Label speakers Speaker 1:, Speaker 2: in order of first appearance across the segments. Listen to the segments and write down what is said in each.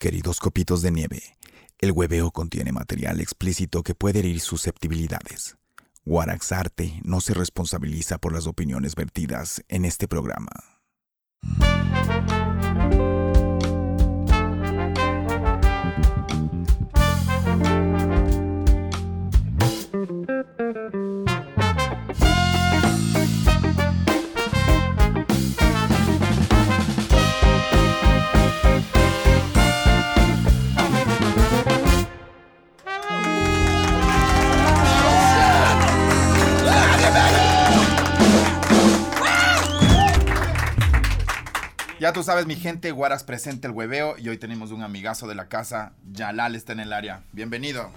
Speaker 1: Queridos copitos de nieve, el hueveo contiene material explícito que puede herir susceptibilidades. Guaraxarte no se responsabiliza por las opiniones vertidas en este programa.
Speaker 2: Ya tú sabes, mi gente, Guaras presente el hueveo y hoy tenemos un amigazo de la casa, Yalal está en el área. Bienvenido.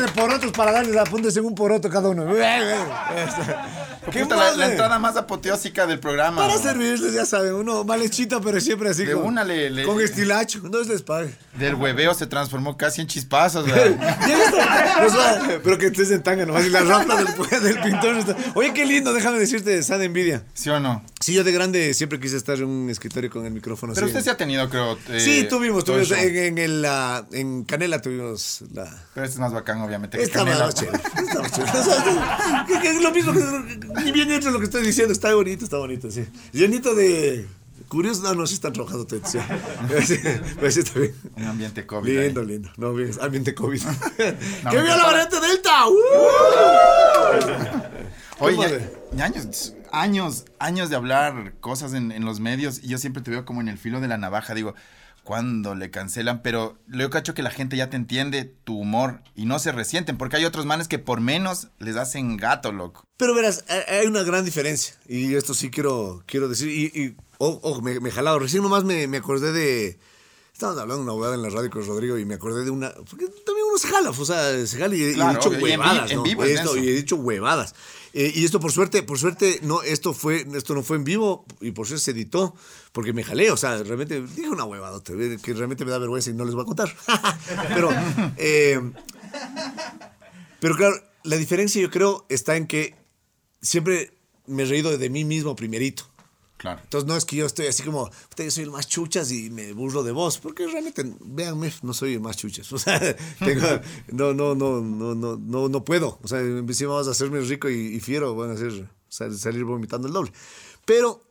Speaker 3: De porotos para darles apuntes en un poroto cada uno. ¿Qué
Speaker 2: Puta, la, la entrada más apoteósica del programa.
Speaker 3: Para
Speaker 2: ¿no?
Speaker 3: servirles, ya saben, uno mal hechita, pero siempre así.
Speaker 2: De
Speaker 3: con,
Speaker 2: una le- le-
Speaker 3: Con estilacho, no les pague.
Speaker 2: Del hueveo se transformó casi en chispazos.
Speaker 3: Nos va- pero que estés en tanga nomás y la rampa del, del pintor. está- Oye, qué lindo, déjame decirte, sana envidia.
Speaker 2: ¿Sí o no?
Speaker 3: Sí, yo de grande siempre quise estar en un escritorio con el micrófono.
Speaker 2: Pero
Speaker 3: así.
Speaker 2: usted sí ha tenido, creo. eh,
Speaker 3: Sí, tuvimos, tuvimos.
Speaker 2: show.
Speaker 3: En, en, el, ah, en Canela tuvimos la.
Speaker 2: Pero este es más bacán, obviamente. que
Speaker 3: Esta
Speaker 2: Canela.
Speaker 3: más chévere. Esta más chévere. O sea, que- que es lo mismo que. Ni bien entra lo que estoy diciendo. Está bonito, está bonito, sí. Llenito de. Curioso, no, no, sí están trabajando todo. Sí. Está bien.
Speaker 2: Un ambiente COVID. ahí.
Speaker 3: Lindo, lindo. No, bien, ambiente COVID.
Speaker 2: No,
Speaker 3: ¡Que viva la variante Delta! ¡Uh!
Speaker 2: Oye, años, años, años de hablar cosas en, en los medios y yo siempre te veo como en el filo de la navaja. Digo, cuando le cancelan, pero yo cacho que la gente ya te entiende tu humor y no se resienten, porque hay otros manes que por menos les hacen gato, loco.
Speaker 3: Pero verás, hay- una gran diferencia. Y esto sí quiero, quiero decir. Y, y oh, me, me he jalado. Recién nomás me, me acordé de. Estábamos hablando una huevada en la radio con Rodrigo y me acordé de una. Porque también uno se jala, o sea, se jala y, he dicho
Speaker 2: y en
Speaker 3: huevadas.
Speaker 2: en
Speaker 3: ¿no?
Speaker 2: vivo
Speaker 3: Esto, y he dicho huevadas. Eh, y esto por suerte, por suerte, no, esto fue, esto no fue en vivo y por suerte se editó, porque me jalé, o sea, realmente dije una huevada, que realmente me da vergüenza y no les voy a contar. Pero, eh, pero claro, la diferencia yo creo está en que siempre me he reído de mí mismo primerito.
Speaker 2: Claro.
Speaker 3: Entonces no es que yo estoy así como, "Puta, yo soy el más chuchas y me burlo de vos, porque realmente, véanme, no soy el más chuchas. O sea, tengo- no, no, no, no, no, no, no puedo. O sea, encima vas a hacerme rico y, y fiero, van a hacer, sal- salir vomitando el doble. Pero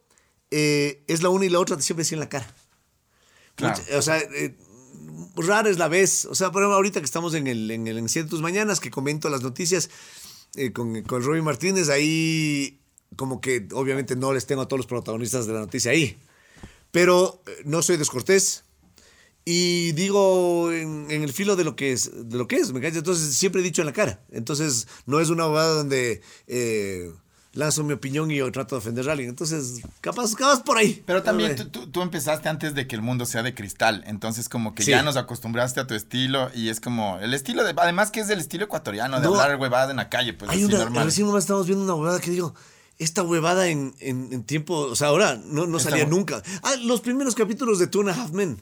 Speaker 3: eh, es la una y la otra siempre decir en la cara.
Speaker 2: Claro.
Speaker 3: Mucha- o sea, eh, rara es la vez. O sea, por ejemplo, ahorita que estamos en el, en el en Siete Tus Mañanas, que comento las noticias eh, con, con Robbie Martínez, ahí como que obviamente no les tengo a todos los protagonistas de la noticia ahí. Pero eh, no soy descortés. Y digo en, en el filo de lo que es, de lo que es, ¿me? Entonces siempre he dicho en la cara. Entonces no es una abogada donde eh, lanzo mi opinión y yo trato de ofender a alguien. Entonces, capaz, capaz por ahí.
Speaker 2: Pero también tú, tú- tú empezaste antes de que el mundo sea de cristal, entonces como que
Speaker 3: Sí.
Speaker 2: ya nos acostumbraste a tu estilo y es como el estilo de, además que es el estilo ecuatoriano de
Speaker 3: No.
Speaker 2: hablar huevadas en la calle, pues
Speaker 3: Hay
Speaker 2: así
Speaker 3: una,
Speaker 2: normal.
Speaker 3: recién estamos viendo una huevada que digo, esta huevada en, en- en tiempo, o sea, ahora no, no salía nunca. Ah, los primeros capítulos de Two and a Half Men.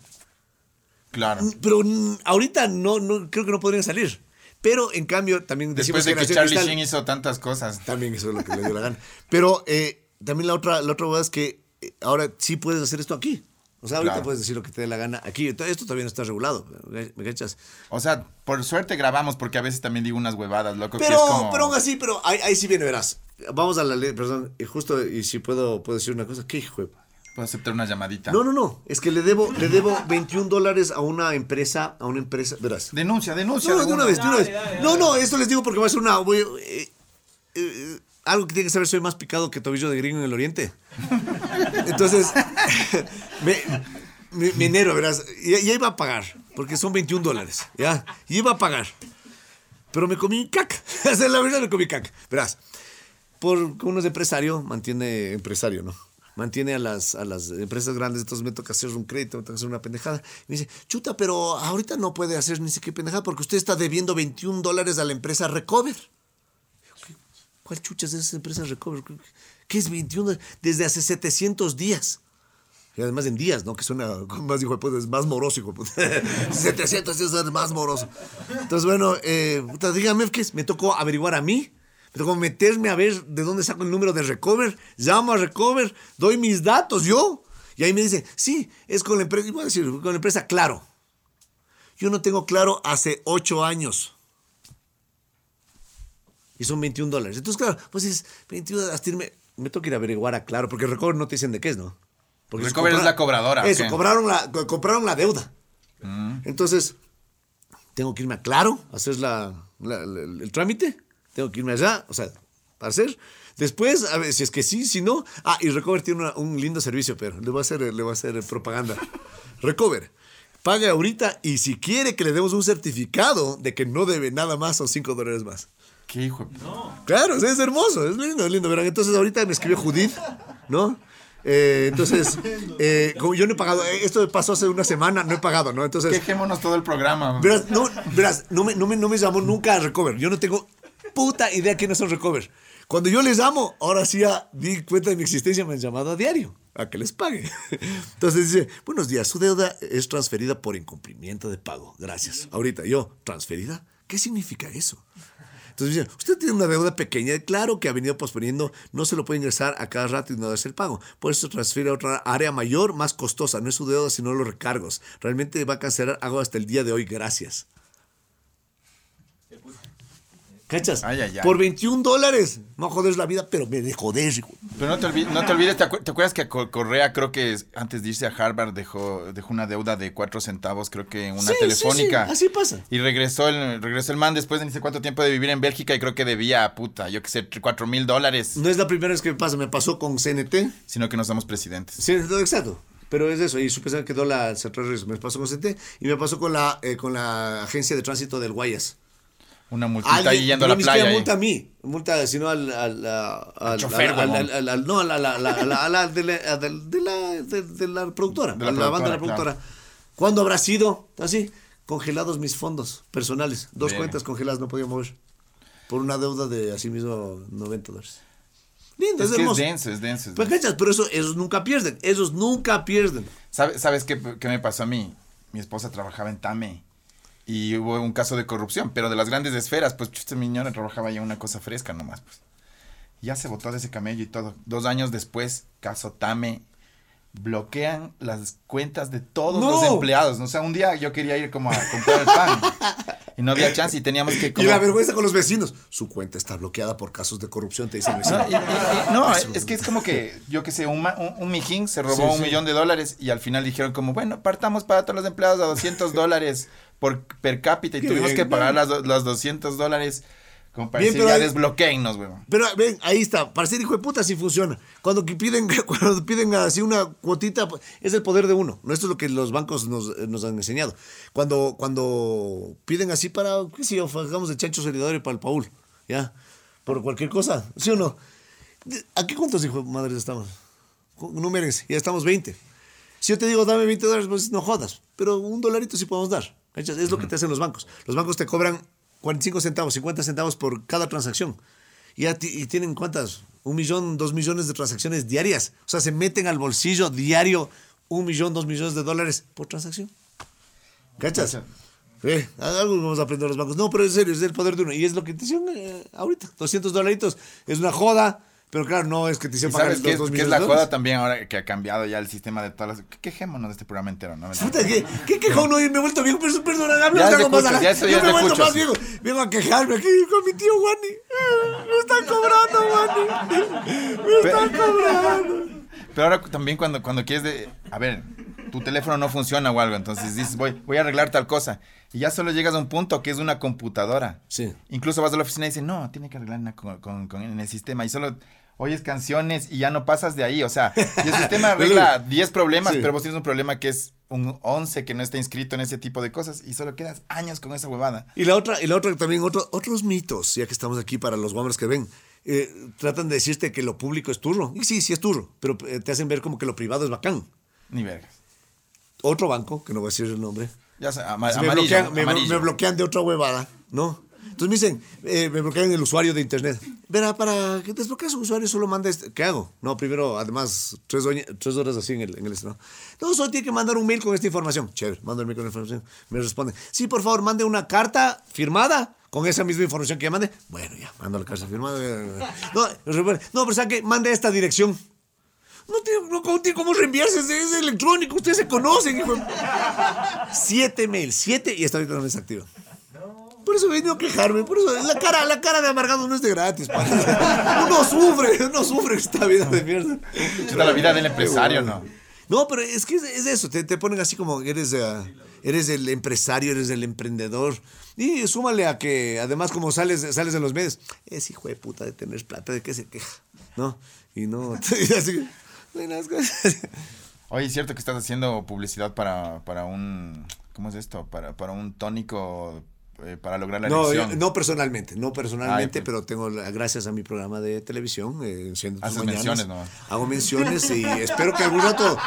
Speaker 2: Claro.
Speaker 3: Pero mm, ahorita no, no, creo que no podrían salir. Pero en cambio, también decimos
Speaker 2: Después de que Charlie
Speaker 3: Cristal-
Speaker 2: Sheen hizo tantas cosas.
Speaker 3: También eso es lo que le dio la gana. Pero eh, también la otra, la otra huevada es que eh, ahora sí puedes hacer esto aquí. O sea, ahorita
Speaker 2: Claro.
Speaker 3: puedes decir lo que te dé la gana aquí. Esto todavía no está regulado. ¿Me cachas?
Speaker 2: O sea, por suerte grabamos porque a veces también digo unas huevadas, loco, que
Speaker 3: Pero,
Speaker 2: es como...
Speaker 3: pero aún así, pero ahí, ahí sí viene, verás. Vamos a la ley, perdón, y justo, y si puedo, puedo decir una cosa, ¿qué hijo de-
Speaker 2: Puedo aceptar una llamadita.
Speaker 3: No, no, no, es que le debo, le debo 21 dólares a una empresa, a una empresa, verás.
Speaker 2: Denuncia, denuncia.
Speaker 3: No,
Speaker 2: de
Speaker 3: de una vez, de una vez. No, no, esto les digo porque va a ser una. voy, eh, eh, algo que tiene que saber, soy más picado que tobillo de gringo en el oriente. Entonces, me, me, me enero, verás. Ya, ya iba a pagar, porque son 21 dólares, ¿ya? Y iba a pagar. Pero me comí sea, la verdad me comí caca. Verás. Por uno es empresario, mantiene empresario, ¿no? Mantiene a las, a las empresas grandes, entonces me toca hacer un crédito, me toca hacer una pendejada. Y me dice, chuta, pero ahorita no puede hacer ni siquiera pendejada porque usted está debiendo 21 dólares a la empresa Recover. ¿Cuál chuchas es esa empresa Recover? ¿Qué es 21? Desde hace 700 días. Y además en días, ¿no? Que suena más, hijo de es más moroso, hijo de puta. 700 días es más moroso. Entonces, bueno, eh, puta, dígame, ¿qué es? Me tocó averiguar a mí. Me tocó meterme a ver de dónde saco el número de Recover. Llamo a Recover, doy mis datos yo. Y ahí me dicen, sí, es con la empresa, voy a decir, con la empresa Claro. Yo no tengo Claro hace 8 años. Y son 21 dólares. Entonces, claro, pues es 21 hasta irme. Me toca ir a averiguar a Claro, porque Recover no te dicen de qué es, ¿no? Porque
Speaker 2: Recover es la cobradora,
Speaker 3: Eso, cobraron la, co- compraron la deuda. Entonces, tengo que irme a Claro, hacer la, la- la- el, el trámite. Tengo que irme allá, o sea, para hacer. Después, a ver, si es que sí, si no. Ah, y Recover tiene una- un lindo servicio, pero le voy a hacer, le voy a hacer propaganda. Recover. Pague ahorita y si quiere que le demos un certificado de que no debe nada más, son 5 dólares más.
Speaker 2: ¿Qué hijo? de-
Speaker 3: Claro, es hermoso, es lindo, es lindo. Verán, entonces ahorita me escribió Judith, ¿no? Eh, entonces, eh, como yo no he pagado, eh, esto pasó hace una semana, no he pagado, ¿no? Entonces,
Speaker 2: Quejémonos todo el programa.
Speaker 3: verás, no, verás, no, me, no, me, no me llamó nunca a Recover. Yo no tengo puta idea quiénes son Recover. Cuando yo les llamo, ahora sí di cuenta de mi existencia, me han llamado a diario, a que les pague. Entonces dice, buenos días, su deuda es transferida por incumplimiento de pago. Gracias. Ahorita yo, ¿transferida? ¿Qué significa eso? Entonces dicen, usted tiene una deuda pequeña, claro que ha venido posponiendo, no se lo puede ingresar a cada rato y no darse el pago. Por eso transfiere a otra área mayor, más costosa. No es su deuda, sino los recargos. Realmente va a cancelar, hago hasta el día de hoy, gracias. ¿Cachas?
Speaker 2: Ay, ay, ay.
Speaker 3: Por 21 dólares. No jodes la vida, pero me de joder, hijo.
Speaker 2: Pero no te, olvi- no te olvides, ¿te, acu- te acuerdas que Co- Correa creo que es- antes de irse a Harvard dejó, dejó una deuda de cuatro centavos, creo que en una
Speaker 3: Sí, sí,
Speaker 2: telefónica?
Speaker 3: sí, así pasa.
Speaker 2: Y regresó el, regresó el man después de ni sé cuánto tiempo de vivir en Bélgica y creo que debía, puta, yo qué sé, cuatro mil dólares,
Speaker 3: No es la primera vez que me pasa, me pasó con CNT.
Speaker 2: sino que no somos presidentes.
Speaker 3: Sí, exacto. Pero es eso, y supe que quedó la. Me pasó con CNT y me pasó con la, eh, con la agencia de tránsito del Guayas.
Speaker 2: Una multita ahí yendo a la playa.
Speaker 3: multa a mí, multa sino al, al,
Speaker 2: chofer,
Speaker 3: al- no, a la, de la, de la, productora, a la banda de la
Speaker 2: productora.
Speaker 3: ¿Cuándo habrá sido? Así, congelados mis fondos personales, dos cuentas congeladas no podía mover por una deuda de así mismo 90 dólares. Lindo, es,
Speaker 2: Es que es denso, es denso. es
Speaker 3: Pues,
Speaker 2: denso.
Speaker 3: Pero eso, esos nunca pierden, esos nunca pierden.
Speaker 2: ¿Sabe- ¿Sabes qué, qué me pasó a mí? Mi esposa trabajaba en Tame y hubo un caso de corrupción, pero de las grandes esferas, pues chusta, mi ñora trabajaba ya una cosa fresca nomás, pues. Ya se botó de ese camello y todo. Dos años después, caso Tame, bloquean las cuentas de todos
Speaker 3: No.
Speaker 2: los empleados. O sea, un día yo quería ir como a comprar el pan y no había chance y teníamos que...
Speaker 3: Y
Speaker 2: como-
Speaker 3: la vergüenza con los vecinos. Su cuenta está bloqueada por casos de corrupción, te dice el vecino.
Speaker 2: No, y- y- y- no, es que es como que, yo que sé, un, ma- un, un mijín se robó
Speaker 3: Sí,
Speaker 2: un
Speaker 3: sí.
Speaker 2: millón de dólares y al final dijeron como, bueno, partamos para todos los empleados a 200 dólares por per cápita y
Speaker 3: Qué
Speaker 2: tuvimos
Speaker 3: bien,
Speaker 2: que pagar las, los 200 dólares como para
Speaker 3: Bien,
Speaker 2: decir,
Speaker 3: pero
Speaker 2: ya desbloqueennos, weón.
Speaker 3: Pero ven, ahí está, para ser hijo de puta sí funciona. Cuando piden, cuando piden así una cuotita, pues, es el poder de uno. No esto es lo que los bancos nos, eh, nos han enseñado. Cuando, cuando piden así para, qué sé yo, hagamos de chancho solidario para el Paul, ¿ya? Por cualquier cosa, ¿sí o no? De- ¿A qué cuántos hijos de madres estamos? Numérense, ya estamos 20. Si yo te digo, dame 20 dólares, pues no jodas. Pero un dolarito sí podemos dar. Es lo que te hacen los bancos. Los bancos te cobran 45 centavos, 50 centavos por cada transacción. Y, ya ti- y tienen cuántas? Un millón, dos millones de transacciones diarias. O sea, se meten al bolsillo diario un millón, dos millones de dólares por transacción. ¿Cachas? Eh, algo vamos a aprender los bancos. No, pero en serio, es el poder de uno. Y es lo que te hicieron eh, ahorita. 200 dolaritos. Es una joda. Pero claro, no es que te
Speaker 2: ¿Y
Speaker 3: hicieron pagar
Speaker 2: sabes
Speaker 3: los
Speaker 2: qué es,
Speaker 3: dos
Speaker 2: qué es la joda también ahora que ha cambiado ya el sistema de todas las... Quejémonos de este programa entero, ¿no?
Speaker 3: ¿qué, qué quejón no? Me he vuelto viejo, pero perdona, hablo
Speaker 2: Ya
Speaker 3: más a la-
Speaker 2: ya eso ya
Speaker 3: Yo me he vuelto más viejo. Vengo a quejarme aquí con mi tío Wani. Me están cobrando, Wani. Me están cobrando.
Speaker 2: Pero ahora también cuando, cuando quieres de... A ver, tu teléfono no funciona o algo, entonces dices, voy, voy a arreglar tal cosa. Y ya solo llegas a un punto que es una computadora.
Speaker 3: Sí.
Speaker 2: Incluso vas a la oficina y dices, no, tiene que arreglar con, con- con- en el sistema. Y solo oyes canciones y ya no pasas de ahí. O sea, y el sistema arregla 10 problemas,
Speaker 3: Sí.
Speaker 2: pero vos tienes un problema que es un 11 que no está inscrito en ese tipo de cosas y solo quedas años con esa huevada.
Speaker 3: Y la otra, y la otra también, otro- otros mitos, ya que estamos aquí para los guambres que ven. eh, tratan de decirte que lo público es turro. Y sí, sí es turro, pero eh, te hacen ver como que lo privado es bacán.
Speaker 2: Ni vergas.
Speaker 3: Otro banco, que no voy a decir el nombre,
Speaker 2: Ya sé, ama-
Speaker 3: bloquean, me bloquean de otra huevada, ¿no? Entonces me dicen, eh, me bloquean el usuario de internet. Verá, para que desbloquees su usuario solo manda este. ¿Qué hago? No, primero, además, tres, tres horas así en el, en el estreno. No, solo tiene que mandar un mail con esta información. Chévere, mando el mail con la información. Me responde, sí, por favor, mande una carta firmada con esa misma información que ya. Bueno, ya, mando la carta firmada. No, no pero ¿sabe qué? Mande esta dirección. No tiene, no, ¿cómo, tiene cómo reenviarse, es, es electrónico, ustedes se conocen. hijo Siete mails, siete y hasta ahorita no desactiva. Por eso he venido a quejarme, por eso la cara, la cara de amargado no es de gratis. pana. Uno sufre, uno sufre esta vida de mierda.
Speaker 2: Chuta, la vida del empresario, ¿no?
Speaker 3: No, pero es que es, es eso, te, te ponen así como eres, eh, eres el empresario, eres el emprendedor. Y súmale a que además como sales, sales en los medios, es hijo de puta de tener plata, ¿de qué se queja? ¿No? Y no, y así.
Speaker 2: Oye, es cierto que estás haciendo publicidad para, para un... ¿Cómo es esto? Para, para un tónico eh, para lograr la
Speaker 3: No,
Speaker 2: erección.
Speaker 3: yo- no personalmente, no personalmente,
Speaker 2: Ay, pues.
Speaker 3: pero tengo, la- gracias a mi programa de televisión, eh,
Speaker 2: Haces
Speaker 3: mañanas,
Speaker 2: menciones nomás.
Speaker 3: Hago menciones y espero que algún rato,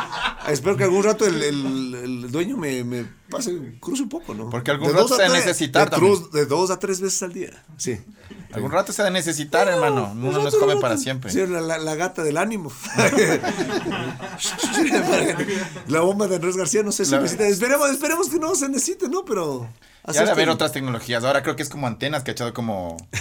Speaker 3: espero que algún rato el, el- el dueño me, me pase, cruce un poco, ¿no?
Speaker 2: Porque algún
Speaker 3: De
Speaker 2: rato se va a
Speaker 3: tres-
Speaker 2: necesitar
Speaker 3: de, cruz- de dos a tres veces al día, sí.
Speaker 2: Algún rato se ha de necesitar, hermano.
Speaker 3: Un
Speaker 2: Uno no es
Speaker 3: rato,
Speaker 2: joven para siempre.
Speaker 3: Sí, la, la- la gata del ánimo. la bomba de Andrés García no sé si
Speaker 2: La-
Speaker 3: necesita. Esperemos, esperemos que no se necesite, ¿no? Pero.
Speaker 2: Ya
Speaker 3: hacer
Speaker 2: de haber otras tecnologías. Ahora creo que es como antenas que ha echado como...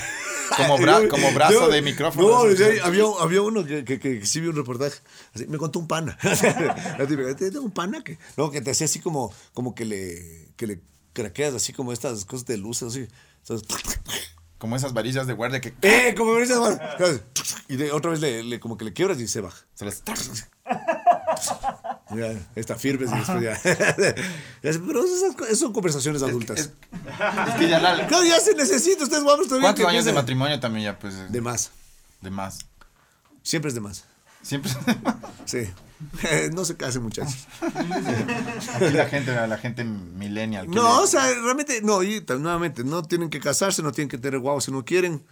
Speaker 2: Como, bra- como brazo
Speaker 3: yo-
Speaker 2: de micrófono.
Speaker 3: No,
Speaker 2: Así.
Speaker 3: ya había, había uno que, que, que sí vi un reportaje. Así, me contó un pana. La típica, "Tengo un pana que. No, que te hacía así como, como que le. que le craqueas así como estas cosas de luces así. Entonces,
Speaker 2: Como esas varillas de guardia que...
Speaker 3: ¡Eh! Como me dices, bueno, Y de, otra vez le, le- como que le quiebras y se baja.
Speaker 2: Se las...
Speaker 3: Ya, está firmes y después ya. Pero esas, son conversaciones adultas.
Speaker 2: Es, es que ya la...
Speaker 3: Claro, ya se necesita, ustedes guapos todavía.
Speaker 2: ¿Cuántos años de matrimonio también ya? Pues
Speaker 3: De más.
Speaker 2: de más.
Speaker 3: Siempre es de más.
Speaker 2: Siempre...
Speaker 3: Sí. no se casen, muchachos.
Speaker 2: Aquí la gente, la gente millennial.
Speaker 3: No,
Speaker 2: le-
Speaker 3: o sea, realmente, no, y nuevamente, no tienen que casarse, no tienen que tener guau si no quieren.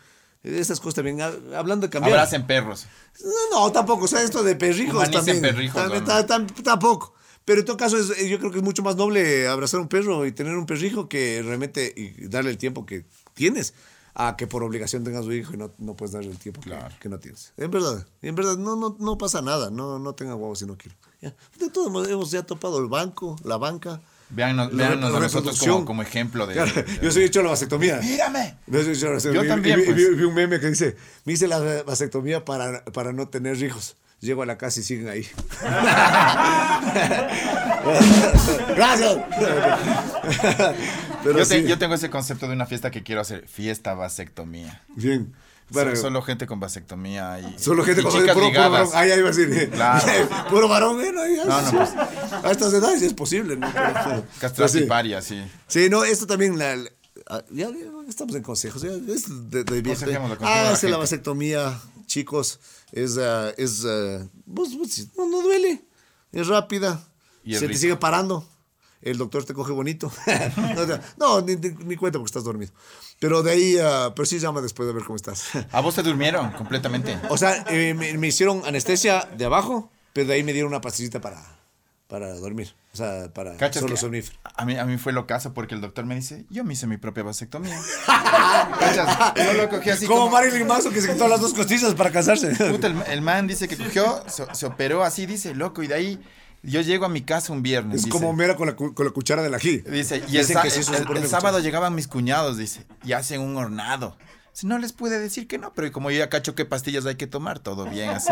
Speaker 3: Estas cosas también, ha- hablando de cambiar.
Speaker 2: Abracen perros.
Speaker 3: No, no, tampoco, o sea, esto de perrijos
Speaker 2: Humanicen
Speaker 3: también.
Speaker 2: perrijos,
Speaker 3: también,
Speaker 2: ¿no?
Speaker 3: ta- tam- tampoco. Pero en todo caso, es- yo creo que es mucho más noble abrazar un perro y tener un perrijo que realmente y darle el tiempo que tienes a que por obligación tengas un hijo y no, no puedes darle el tiempo que-
Speaker 2: Claro.
Speaker 3: que, no tienes. En verdad, en verdad, no, no, no pasa nada. No, no tenga huevos si no quiero. Ya. De todos modos, hemos ya topado el banco, la banca.
Speaker 2: Veannos,
Speaker 3: La
Speaker 2: véannos a nosotros como, como ejemplo de...
Speaker 3: Claro,
Speaker 2: de-
Speaker 3: yo soy hecho la vasectomía.
Speaker 2: ¡Mírame!
Speaker 3: Yo,
Speaker 2: también,
Speaker 3: vi,
Speaker 2: pues.
Speaker 3: vi- vi un meme que dice, me hice la vasectomía para, para no tener hijos. Llego a la casa y siguen ahí. Gracias. Pero
Speaker 2: Yo, te-
Speaker 3: sí,
Speaker 2: yo tengo ese concepto de una fiesta que quiero hacer. Fiesta vasectomía.
Speaker 3: bien.
Speaker 2: Solo gente con vasectomía y,
Speaker 3: solo gente
Speaker 2: y
Speaker 3: con
Speaker 2: chicas
Speaker 3: puro, puro varón. va a decir.
Speaker 2: Claro.
Speaker 3: puro varón, bueno, ahí,
Speaker 2: No, no, pues.
Speaker 3: A estas edades es posible, ¿no? Pero- pero
Speaker 2: Castrati
Speaker 3: sí.
Speaker 2: paria, sí.
Speaker 3: Sí, no, esto también, la, ah, ya, estamos en consejos, ya, es de, de
Speaker 2: la
Speaker 3: Ah, hace la vasectomía, chicos, es, ah, es, vos- no, no duele, es rápida,
Speaker 2: Y es
Speaker 3: se te sigue parando, el doctor te coge bonito. no, ni, ni- cuenta porque estás dormido. Pero de ahí, ah, pero sí llama después de ver cómo estás.
Speaker 2: ¿A vos te durmieron completamente?
Speaker 3: o sea, eh, me, me hicieron anestesia de abajo, pero de ahí me dieron una pastillita para, para dormir, o sea, para
Speaker 2: ¿Cachas
Speaker 3: solo somnífero.
Speaker 2: a mí, a mí fue lo caso porque el doctor me dice, yo me hice mi propia vasectomía. ¿Cachas? Yo lo cogí así
Speaker 3: como
Speaker 2: como...
Speaker 3: Marilyn Manson que se quitó las dos costillas para casarse.
Speaker 2: Puta, el, el man dice que cogió, se, se operó así, dice, loco, y de ahí yo llego a mi casa un viernes.
Speaker 3: Es
Speaker 2: dice.
Speaker 3: como Mera con la, con la cuchara del ají.
Speaker 2: Dice, y el, el- el sábado llegaban mis cuñados, dice, y hacen un hornado. Si no les pude decir que no, pero como yo ya cacho qué pastillas hay que tomar, todo bien, así.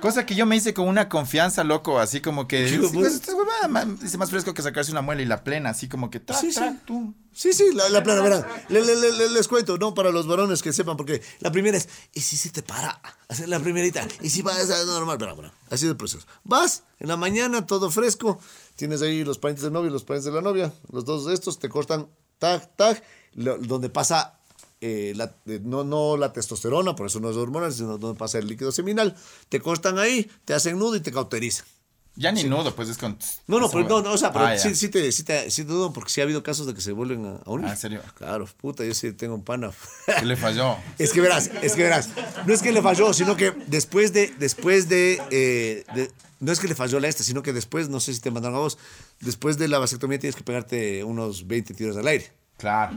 Speaker 2: Cosa que yo me hice con una confianza, loco, así como que...
Speaker 3: Sí, pues.
Speaker 2: pues, huevada, man, dice más fresco que sacarse una muela y la plena, así como que... Tra,
Speaker 3: Sí, sí.
Speaker 2: tú.
Speaker 3: Sí, sí, la, la plana, verán. Le- le- le- le- les cuento, ¿no? Para los varones que sepan, porque la primera es, ¿y si se te para? Hacer la primerita. ¿Y si vas a normal? Verá. Así es el proceso. Vas, en la mañana, todo fresco. Tienes ahí los parientes del novio y los parientes de la novia. Los dos de estos te cortan, tag, tag, lo- donde pasa... eh, la- eh, no, no la testosterona, por eso no es hormonal, sino donde pasa el líquido seminal. Te cortan ahí, te hacen nudo y te cauterizan.
Speaker 2: Ya ni nudo, pues es con.
Speaker 3: No, no, pero, no, no, o sea, pero
Speaker 2: Ah,
Speaker 3: sí, sí, te, sí, te, sí te dudo porque sí ha habido casos de que se vuelven a, a unir.
Speaker 2: Ah, ¿en serio?
Speaker 3: Claro, puta, yo sí tengo un pana.
Speaker 2: ¿Qué le falló?
Speaker 3: Es que verás, es que verás. No es que le falló, sino que después de, después de, eh, de- no es que le falló la esta, sino que después, no sé si te mandaron a vos, después de la vasectomía tienes que pegarte unos 20 tiros al aire.
Speaker 2: Claro.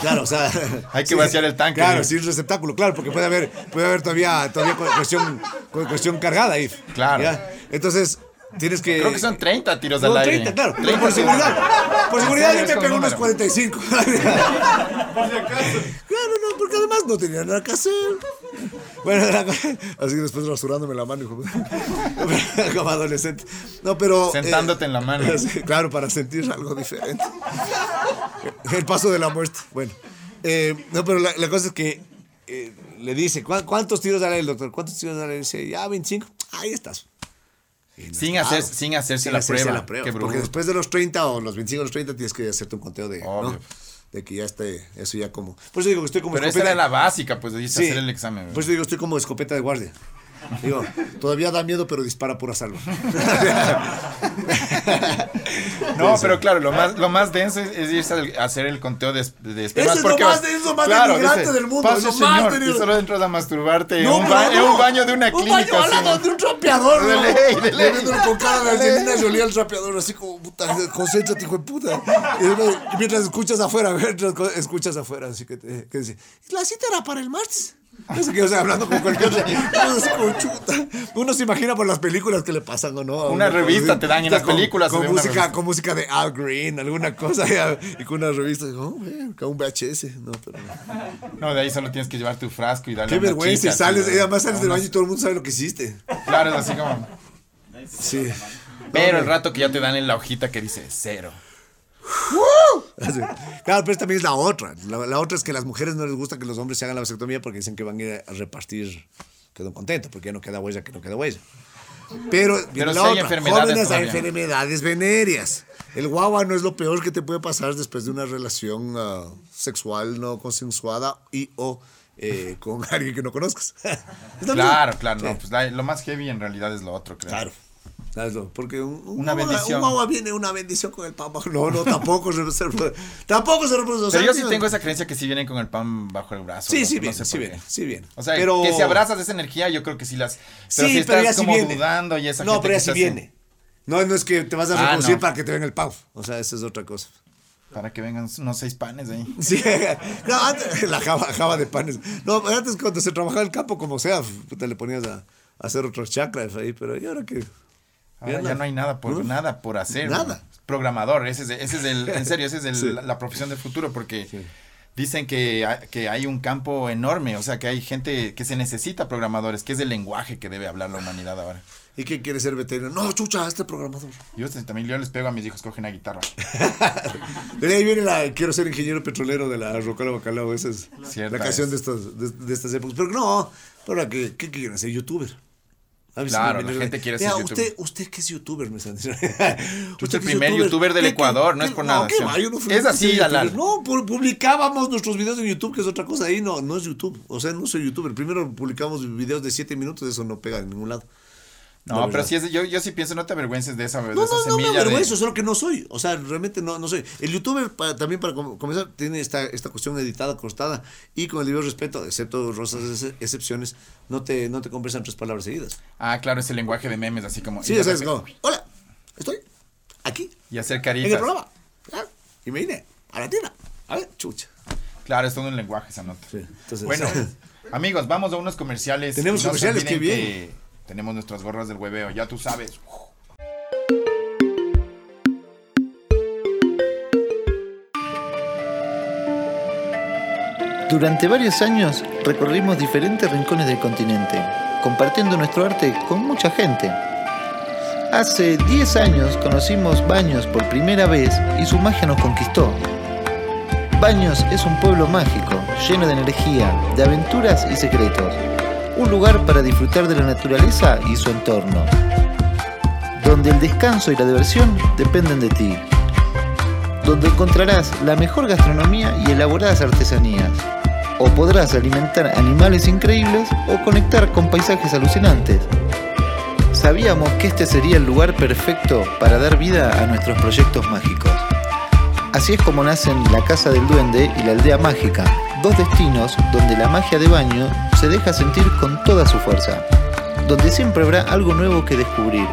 Speaker 3: Claro, o sea.
Speaker 2: Hay que vaciar el tanque,
Speaker 3: Claro, sin receptáculo, claro, porque puede haber, puede haber todavía, todavía cu- cuestión, cu- cuestión cargada ahí.
Speaker 2: Claro.
Speaker 3: ¿ya? Entonces, tienes que.
Speaker 2: Creo que son 30 tiros
Speaker 3: No,
Speaker 2: al aire.
Speaker 3: 30, claro.
Speaker 2: 30
Speaker 3: por seguridad. Por seguridad yo me pego unos
Speaker 2: número.
Speaker 3: 45. Claro, no, porque además no tenía nada que hacer. Bueno, era- así después rasurándome la mano, hijo. Como adolescente. No, pero.
Speaker 2: Sentándote en la mano.
Speaker 3: claro, para sentir algo diferente. El paso de la muerte. Bueno. Eh, no, pero la, la cosa es que eh, le dice, "¿Cuán- ¿cuántos tiros da el doctor? ¿Cuántos tiros da Dice, ya, 25. Ahí estás. No
Speaker 2: Sin, hacer, sin hacerse
Speaker 3: Sin
Speaker 2: la
Speaker 3: hacerse
Speaker 2: prueba.
Speaker 3: la prueba, porque después de los 30 o los 25 o los 30 tienes que hacerte un conteo de, ¿no? De que ya esté, eso ya como... Por eso digo que estoy como
Speaker 2: Pero esa
Speaker 3: escopeta.
Speaker 2: era la básica, pues, de
Speaker 3: Sí.
Speaker 2: hacer el examen.
Speaker 3: Por eso digo, estoy como escopeta de guardia. Digo, todavía da miedo, pero dispara pura salva.
Speaker 2: No, pero claro, lo más, lo más denso es, es irse al- a hacer el conteo de, de espermas.
Speaker 3: Eso es lo más denso, más denigrante del mundo,
Speaker 2: Pase,
Speaker 3: es lo más
Speaker 2: señor,
Speaker 3: denigrante".
Speaker 2: y solo entras a masturbarte en,
Speaker 3: No,
Speaker 2: un,
Speaker 3: pero
Speaker 2: ba- en
Speaker 3: no.
Speaker 2: un baño de una
Speaker 3: Un
Speaker 2: clínica.
Speaker 3: baño al
Speaker 2: así,
Speaker 3: lado
Speaker 2: ¿no?
Speaker 3: de un trapeador,
Speaker 2: De
Speaker 3: ¿no?
Speaker 2: ley, de ley.
Speaker 3: Con cara de. Angelina Jolie al trapeador, así como, puta, concéntrate, hijo de puta. Y, mientras escuchas afuera, mientras escuchas afuera, así que te que dice, la cita era para el martes. Sé qué, o sea, hablando con cualquier. Así. Uno se imagina por las películas que le pasan o no.
Speaker 2: Una revista
Speaker 3: así,
Speaker 2: te dan en las películas,
Speaker 3: Con, música, con música de Al Green, alguna cosa, y con una revista. Oh, con un VHS. No, pero.
Speaker 2: No, de ahí solo tienes que llevar tu frasco y darle
Speaker 3: Qué vergüenza.
Speaker 2: chica,
Speaker 3: Y sales,
Speaker 2: así,
Speaker 3: y además sales del baño y todo el mundo sabe lo que hiciste.
Speaker 2: Claro, es así como.
Speaker 3: Sí.
Speaker 2: Pero el rato que ya te dan en la hojita que dice cero.
Speaker 3: Así. Claro, pero también es la otra. La, la otra es que a las mujeres no les gusta que los hombres se hagan la vasectomía porque dicen que van a ir a repartir. Quedó contento porque ya no queda huella, que no queda huella. Pero,
Speaker 2: si
Speaker 3: la
Speaker 2: hay
Speaker 3: otra.
Speaker 2: enfermedades
Speaker 3: Jóvenes, hay enfermedades venéreas. El guagua no es lo peor que te puede pasar después de una relación ah, sexual no consensuada y o eh, con alguien que no conozcas.
Speaker 2: Claro, claro, no, pues la- lo más heavy en realidad es lo otro, creo.
Speaker 3: Claro. Porque un, un
Speaker 2: Una
Speaker 3: guagua-
Speaker 2: bendición.
Speaker 3: Un guagua viene una bendición con el pan bajo. No, no, tampoco se, se- tampoco se reproduce.
Speaker 2: Pero yo sí tengo esa creencia que sí vienen con el pan bajo el brazo.
Speaker 3: Sí,
Speaker 2: ¿no?
Speaker 3: sí,
Speaker 2: No
Speaker 3: bien,
Speaker 2: sé
Speaker 3: sí, bien, sí, bien.
Speaker 2: O sea,
Speaker 3: pero,
Speaker 2: que si abrazas esa energía, yo creo que sí las. Pero
Speaker 3: sí,
Speaker 2: si
Speaker 3: pero
Speaker 2: estás
Speaker 3: ya sí
Speaker 2: como
Speaker 3: viene.
Speaker 2: dudando y esa
Speaker 3: No,
Speaker 2: gente
Speaker 3: pero ya sí
Speaker 2: hace-
Speaker 3: viene. No, no es que te vas a
Speaker 2: Ah,
Speaker 3: reproducir
Speaker 2: no.
Speaker 3: para que te venga el pavo. O sea, esa es otra cosa.
Speaker 2: Para que vengan unos seis panes ahí.
Speaker 3: Sí, no, antes- la java, java de panes. No, antes cuando se trabajaba el campo, como sea, te le ponías a, a hacer otros chakras ahí, pero ¿y ahora que
Speaker 2: Ahora ya no hay nada por, nada por hacer.
Speaker 3: Nada.
Speaker 2: ¿no? Programador, ese es, ese es el, en serio, ese es el-
Speaker 3: Sí.
Speaker 2: la, la profesión del futuro, porque dicen que, hay- que hay un campo enorme, o sea, que hay gente que se necesita programadores, que es el lenguaje que debe hablar la humanidad ahora.
Speaker 3: ¿Y quién quiere ser veterinario? No, chucha, este programador.
Speaker 2: Yo también yo les pego a mis hijos, cogen la guitarra.
Speaker 3: De ahí viene la quiero ser ingeniero petrolero de la Rocola Bacalao. Esa es
Speaker 2: Cierta
Speaker 3: la canción
Speaker 2: es.
Speaker 3: de estas, de, de estas épocas. Pero no, ahora que ¿qué quieren ser youtuber. A
Speaker 2: Claro, la gente quiere ser
Speaker 3: usted,
Speaker 2: youtuber.
Speaker 3: usted que es youtuber, me están diciendo.
Speaker 2: Usted el primer youtuber del
Speaker 3: ¿Qué- qué-
Speaker 2: Ecuador, no es por nada,
Speaker 3: ¿qué
Speaker 2: sí.
Speaker 3: va? Yo no fui
Speaker 2: Es así. Dalal.
Speaker 3: No, pu- publicábamos nuestros videos en YouTube, que es otra cosa. Ahí no, no es YouTube. O sea, no soy youtuber. Primero publicamos videos de 7 minutos, eso no pega en ningún lado.
Speaker 2: No, pero sí es, yo, yo sí pienso, no te avergüences de esa, de
Speaker 3: No,
Speaker 2: esa
Speaker 3: no, no me
Speaker 2: semilla. de-
Speaker 3: avergüenzo, solo que no soy. O sea, realmente no, no soy. El youtuber, también para com- comenzar, tiene esta, esta cuestión editada, cortada. Y con el debido respeto, excepto rosas ex- excepciones, no te, no te conversan tres palabras seguidas.
Speaker 2: Ah, claro, ese lenguaje de memes, así como.
Speaker 3: Sí, es como, hola, estoy aquí,
Speaker 2: y hacer
Speaker 3: en
Speaker 2: caritas.
Speaker 3: el programa. ah, Y me vine a la tienda. A ver, chucha.
Speaker 2: Claro, es todo un lenguaje esa nota.
Speaker 3: Sí, entonces-
Speaker 2: bueno, amigos, vamos a unos comerciales.
Speaker 3: Tenemos
Speaker 2: no
Speaker 3: comerciales, qué bien.
Speaker 2: que tenemos nuestras gorras del hueveo, ya tú sabes.
Speaker 4: Durante varios años recorrimos diferentes rincones del continente, compartiendo nuestro arte con mucha gente. Hace 10 años conocimos Baños por primera vez y su magia nos conquistó. Baños es un pueblo mágico, lleno de energía, de aventuras y secretos. Un lugar para disfrutar de la naturaleza y su entorno. Donde el descanso y la diversión dependen de ti. Donde encontrarás la mejor gastronomía y elaboradas artesanías. O podrás alimentar animales increíbles o conectar con paisajes alucinantes. ¿Sabes sabíamos que este sería el lugar perfecto para dar vida a nuestros proyectos mágicos. Así es como nacen la Casa del Duende y la Aldea Mágica, dos destinos donde la magia de baño se deja sentir con toda su fuerza, donde siempre habrá algo nuevo que descubrir,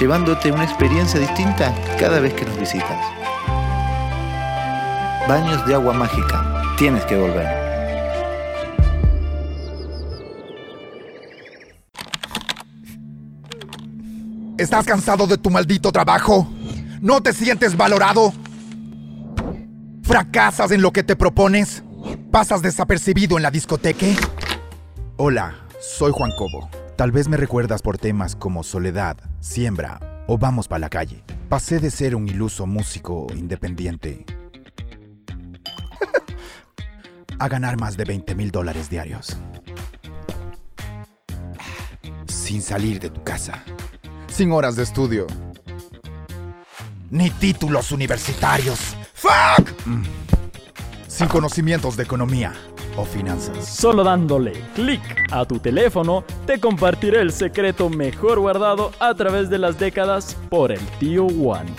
Speaker 4: llevándote una experiencia distinta cada vez que nos visitas. Baños de agua mágica, tienes que volver.
Speaker 5: ¿Estás cansado de tu maldito trabajo? ¿No te sientes valorado? ¿Fracasas en lo que te propones? ¿Pasas desapercibido en la discoteca?
Speaker 1: Hola, soy Juan Cobo. Tal vez me recuerdas por temas como Soledad, Siembra o Vamos para la calle. Pasé de ser un iluso músico independiente a ganar más de 20 mil dólares diarios. Sin salir de tu casa.
Speaker 5: Sin horas de estudio. Ni títulos universitarios. ¡Fuck! Sin conocimientos de economía o finanzas.
Speaker 6: Solo dándole clic a tu teléfono, te compartiré el secreto mejor guardado a través de las décadas por el tío One.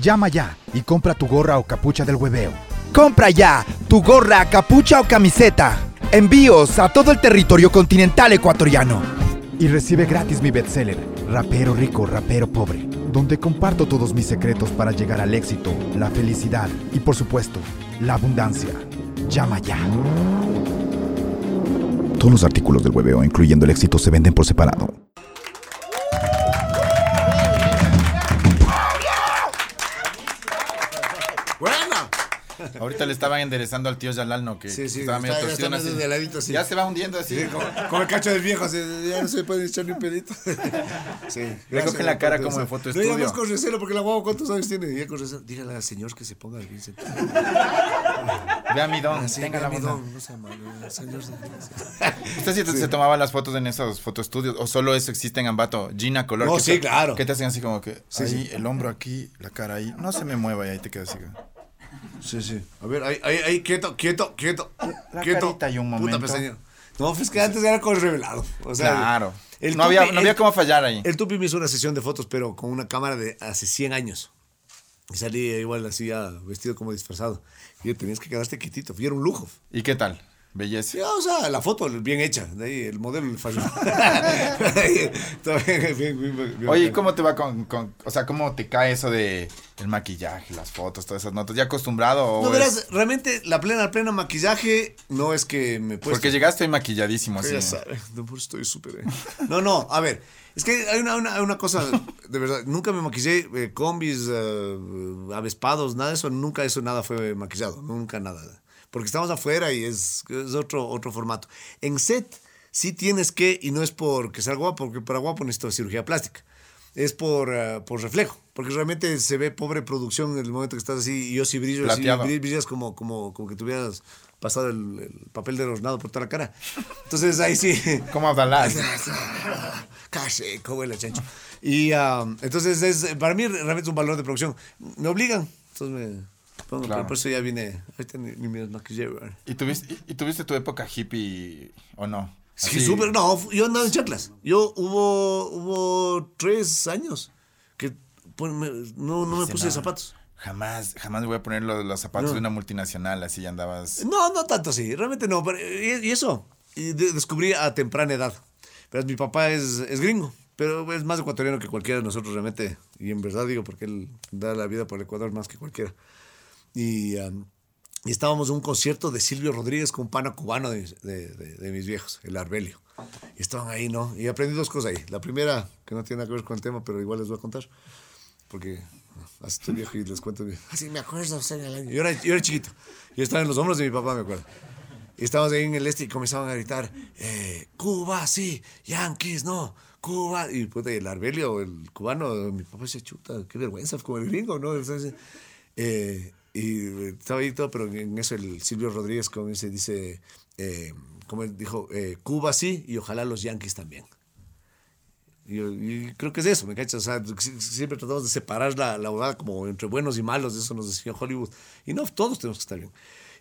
Speaker 5: Llama ya y compra tu gorra o capucha del hueveo. Compra ya tu gorra, capucha o camiseta. Envíos a todo el territorio continental ecuatoriano. Y recibe gratis mi bestseller, Rapero Rico, Rapero Pobre, donde comparto todos mis secretos para llegar al éxito, la felicidad y por supuesto, la abundancia. Llama ya.
Speaker 1: Todos los artículos del hueveo, incluyendo el éxito, se venden por separado.
Speaker 2: Ahorita le estaban enderezando al tío Yalalno que
Speaker 3: Sí, sí,
Speaker 2: estaba medio torcido
Speaker 3: sí.
Speaker 2: Ya se va hundiendo así.
Speaker 3: Sí, como, como el cacho del viejo, así, ya no se puede echar ni un pedito. Sí.
Speaker 2: Le cogen la cara como de foto
Speaker 3: No,
Speaker 2: estudio.
Speaker 3: vas con recelo porque la guagua, ¿cuántos años tiene? Ya con recelo. Dígale al señor que se ponga bien sentado.
Speaker 2: Ve a mi don, tenga la
Speaker 3: mi don, no sea malo, señor.
Speaker 2: ¿Usted sí, se tomaba las fotos en esos fotoestudios? ¿O solo eso existe en Ambato? Gina Color.
Speaker 3: No,
Speaker 2: que
Speaker 3: sí,
Speaker 2: te-
Speaker 3: claro.
Speaker 2: Que te hacen así como que
Speaker 3: Sí,
Speaker 2: ahí,
Speaker 3: sí.
Speaker 2: el hombro aquí, la cara ahí. No se me mueva y ahí te quedas así.
Speaker 3: Sí, sí. A ver, ahí, ahí, ahí, quieto, quieto, quieto.
Speaker 2: La
Speaker 3: quieto.
Speaker 2: carita y un momento.
Speaker 3: pues. No, pues que antes era con revelado. O sea,
Speaker 2: Claro.
Speaker 3: el
Speaker 2: no, había, no había
Speaker 3: el-
Speaker 2: cómo fallar ahí.
Speaker 3: El Tupi me hizo una sesión de fotos, pero con una cámara de hace 100 años. Y salí igual así ya vestido como disfrazado. Y tenías que quedarte quietito. Y era un lujo.
Speaker 2: ¿Y qué tal? Belleza.
Speaker 3: Sí, o sea, la foto bien hecha. De ahí el modelo le falló.
Speaker 2: Oye, ¿y
Speaker 3: bacán.
Speaker 2: cómo te va con, con- o sea, cómo te cae eso de el maquillaje, las fotos, todas esas notas? ¿Ya acostumbrado o
Speaker 3: No,
Speaker 2: es-
Speaker 3: verás, realmente la plena, plena maquillaje no es que me puesto.
Speaker 2: Porque llegaste maquilladísimo así.
Speaker 3: Ya sabes, no, por eso estoy súper. eh. No, no, a ver, es que hay una, una, una cosa, de verdad, nunca me maquillé, eh, combis, eh, avespados, nada de eso, nunca eso, nada fue maquillado, nunca nada. Porque estamos afuera y es, es otro, otro formato. En set sí tienes que, y no es porque sea guapo, porque para guapo necesito cirugía plástica. Es por, eh, por reflejo, porque realmente se ve pobre producción en el momento que estás así, y yo sí brillo, así, brillas como, como, como que tuvieras pasado el, el papel de hornado por toda la cara. Entonces ahí sí.
Speaker 2: ¿Cómo Abdalá?
Speaker 3: Casi, como el chancho. Y um, entonces, es, para mí realmente es un valor de producción. Me obligan. Entonces me
Speaker 2: Claro.
Speaker 3: pero por eso ya vine. Ahorita ni, ni me maquillé, güey.
Speaker 2: ¿Y tuviste, y, y tuviste tu época hippie o no?
Speaker 3: Sí,
Speaker 2: Así-
Speaker 3: súper. No, yo andaba en chaclas. Yo hubo, hubo tres años que pues, me- no, no me
Speaker 2: Sí,
Speaker 3: puse
Speaker 2: no.
Speaker 3: zapatos.
Speaker 2: Jamás, jamás voy a poner los, los zapatos
Speaker 3: No.
Speaker 2: de una multinacional, así andabas.
Speaker 3: No, no tanto así, realmente no. pero- y, y eso, y de- descubrí a temprana edad. Pero mi papá es, es gringo, pero es más ecuatoriano que cualquiera de nosotros realmente. Y en verdad digo, porque él da la vida por el Ecuador más que cualquiera. Y, um, y estábamos en un concierto de Silvio Rodríguez con un pana cubano de, de- de- de mis viejos, el Arbelio. Y estaban ahí, ¿no? Y aprendí dos cosas ahí. La primera, que no tiene nada que ver con el tema, pero igual les voy a contar. Porque así estoy viejo y les cuento. Así me acuerdo, o sea, en el año. Yo era, yo era chiquito. Yo estaba en los hombros de mi papá, me acuerdo. Y estábamos ahí en el este y comenzaban a gritar, eh, Cuba, sí, Yankees, no, Cuba. Y puta, el Arbelio, el cubano, mi papá dice, chuta, qué vergüenza, como el gringo, ¿no? Entonces, eh, y eh, estaba ahí todo, pero en eso el Silvio Rodríguez como dice, dice eh, como él dijo, eh, Cuba sí y ojalá los Yankees también. Y, creo que es eso, ¿me cachas? O sea, si- siempre tratamos de separar la, la abogada como entre buenos y malos, eso nos decía Hollywood. Y no, todos tenemos que estar bien.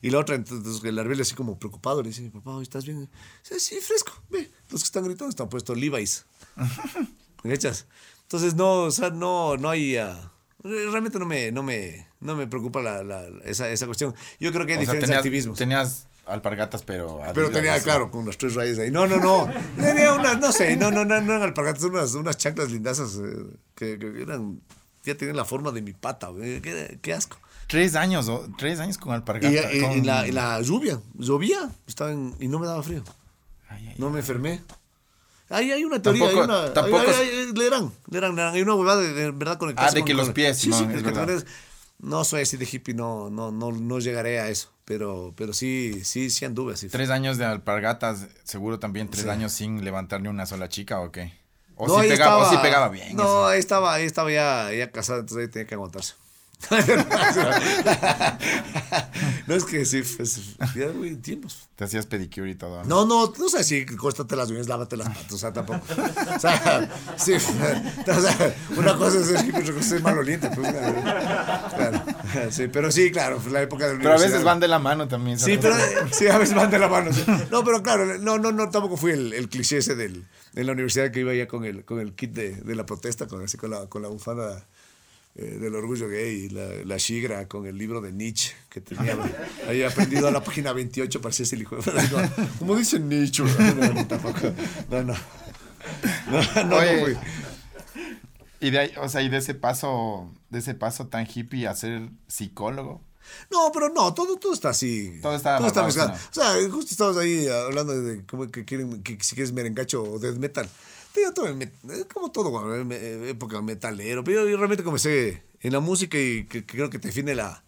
Speaker 3: Y la otra, entonces el Arbelio así como preocupado, le dice, papá, ¿hoy ¿estás bien? Dice, sí, fresco, ve, los que están gritando están puestos Levi's. ¿Me echas? Entonces, no, o sea, no, no hay... ah, realmente no me, no me, no me preocupa la, la- esa, esa cuestión. Yo creo que hay
Speaker 2: O sea,
Speaker 3: diferentes
Speaker 2: tenías,
Speaker 3: activismos.
Speaker 2: tenías alpargatas, pero...
Speaker 3: Pero tenía,
Speaker 2: así.
Speaker 3: claro, con las tres rayas ahí. No, no, no. Tenía unas, no sé, no, no, no, no eran alpargatas, unas, unas chanclas lindazas eh, que, que eran, ya tenían la forma de mi pata. Qué, qué asco.
Speaker 2: Tres años, ¿o? tres años con alpargatas.
Speaker 3: Y, y-
Speaker 2: con-
Speaker 3: y la, y la lluvia, llovía, estaba en- y no me daba frío.
Speaker 2: Ay, ay,
Speaker 3: No me enfermé. Ahí hay una teoría,
Speaker 2: Tampoco-
Speaker 3: hay una,
Speaker 2: tampoco
Speaker 3: hay, hay- hay- leerán, leerán, leerán. hay una huevada de, de verdad conectada.
Speaker 2: Ah, de que los pies,
Speaker 3: sí, sí, que
Speaker 2: verdad.
Speaker 3: conectas. No soy así de hippie, no, no, no, no llegaré a eso, pero, pero sí, sí, sí anduve así.
Speaker 2: Tres años de alpargatas, seguro también tres
Speaker 3: Sí.
Speaker 2: años sin levantar ni una sola chica, ¿o qué? O,
Speaker 3: No,
Speaker 2: si,
Speaker 3: ahí
Speaker 2: pegaba, o
Speaker 3: estaba-
Speaker 2: si pegaba bien.
Speaker 3: No, ahí estaba, ahí estaba ya, ya casado, entonces ahí tenía que aguantarse. No es que sí, pues, ya, güey, tiempos.
Speaker 2: Te hacías pedicure y todo.
Speaker 3: No, no, no sé si cóstate las uñas, lávate las patas, o sea, tampoco. O sea, sí, o sea, una cosa es hippie, otra cosa es maloliente, pues, claro. Sí, pero sí, claro, fue la época de la
Speaker 2: Pero a veces van de la mano también.
Speaker 3: Sí, pero sí, a veces van de la mano. sí. No, pero claro, no, no, no, tampoco fui el, el cliché ese del, de la universidad que iba ya con el, con el kit de, de la protesta, con, así, con, la, con la bufanda eh, del orgullo gay la, la shigra con el libro de Nietzsche que tenía ahí aprendido a la página 28 para ser el hijo. Como dice Nietzsche. No, no, tampoco. No, no. No, no,
Speaker 2: Oye,
Speaker 3: no.
Speaker 2: Y de ahí, o sea, y de ese paso, de ese paso tan hippie a ser psicólogo.
Speaker 3: No, pero no, todo, todo está así.
Speaker 2: Todo está
Speaker 3: está
Speaker 2: amarrado,
Speaker 3: mezclado. O sea, justo estábamos ahí hablando de cómo que quieren, que si quieres merengacho o death metal. Digo, todo, el eh, como todo, me- época metalero. Pero yo, yo realmente comencé en la música y que, que creo que te define la,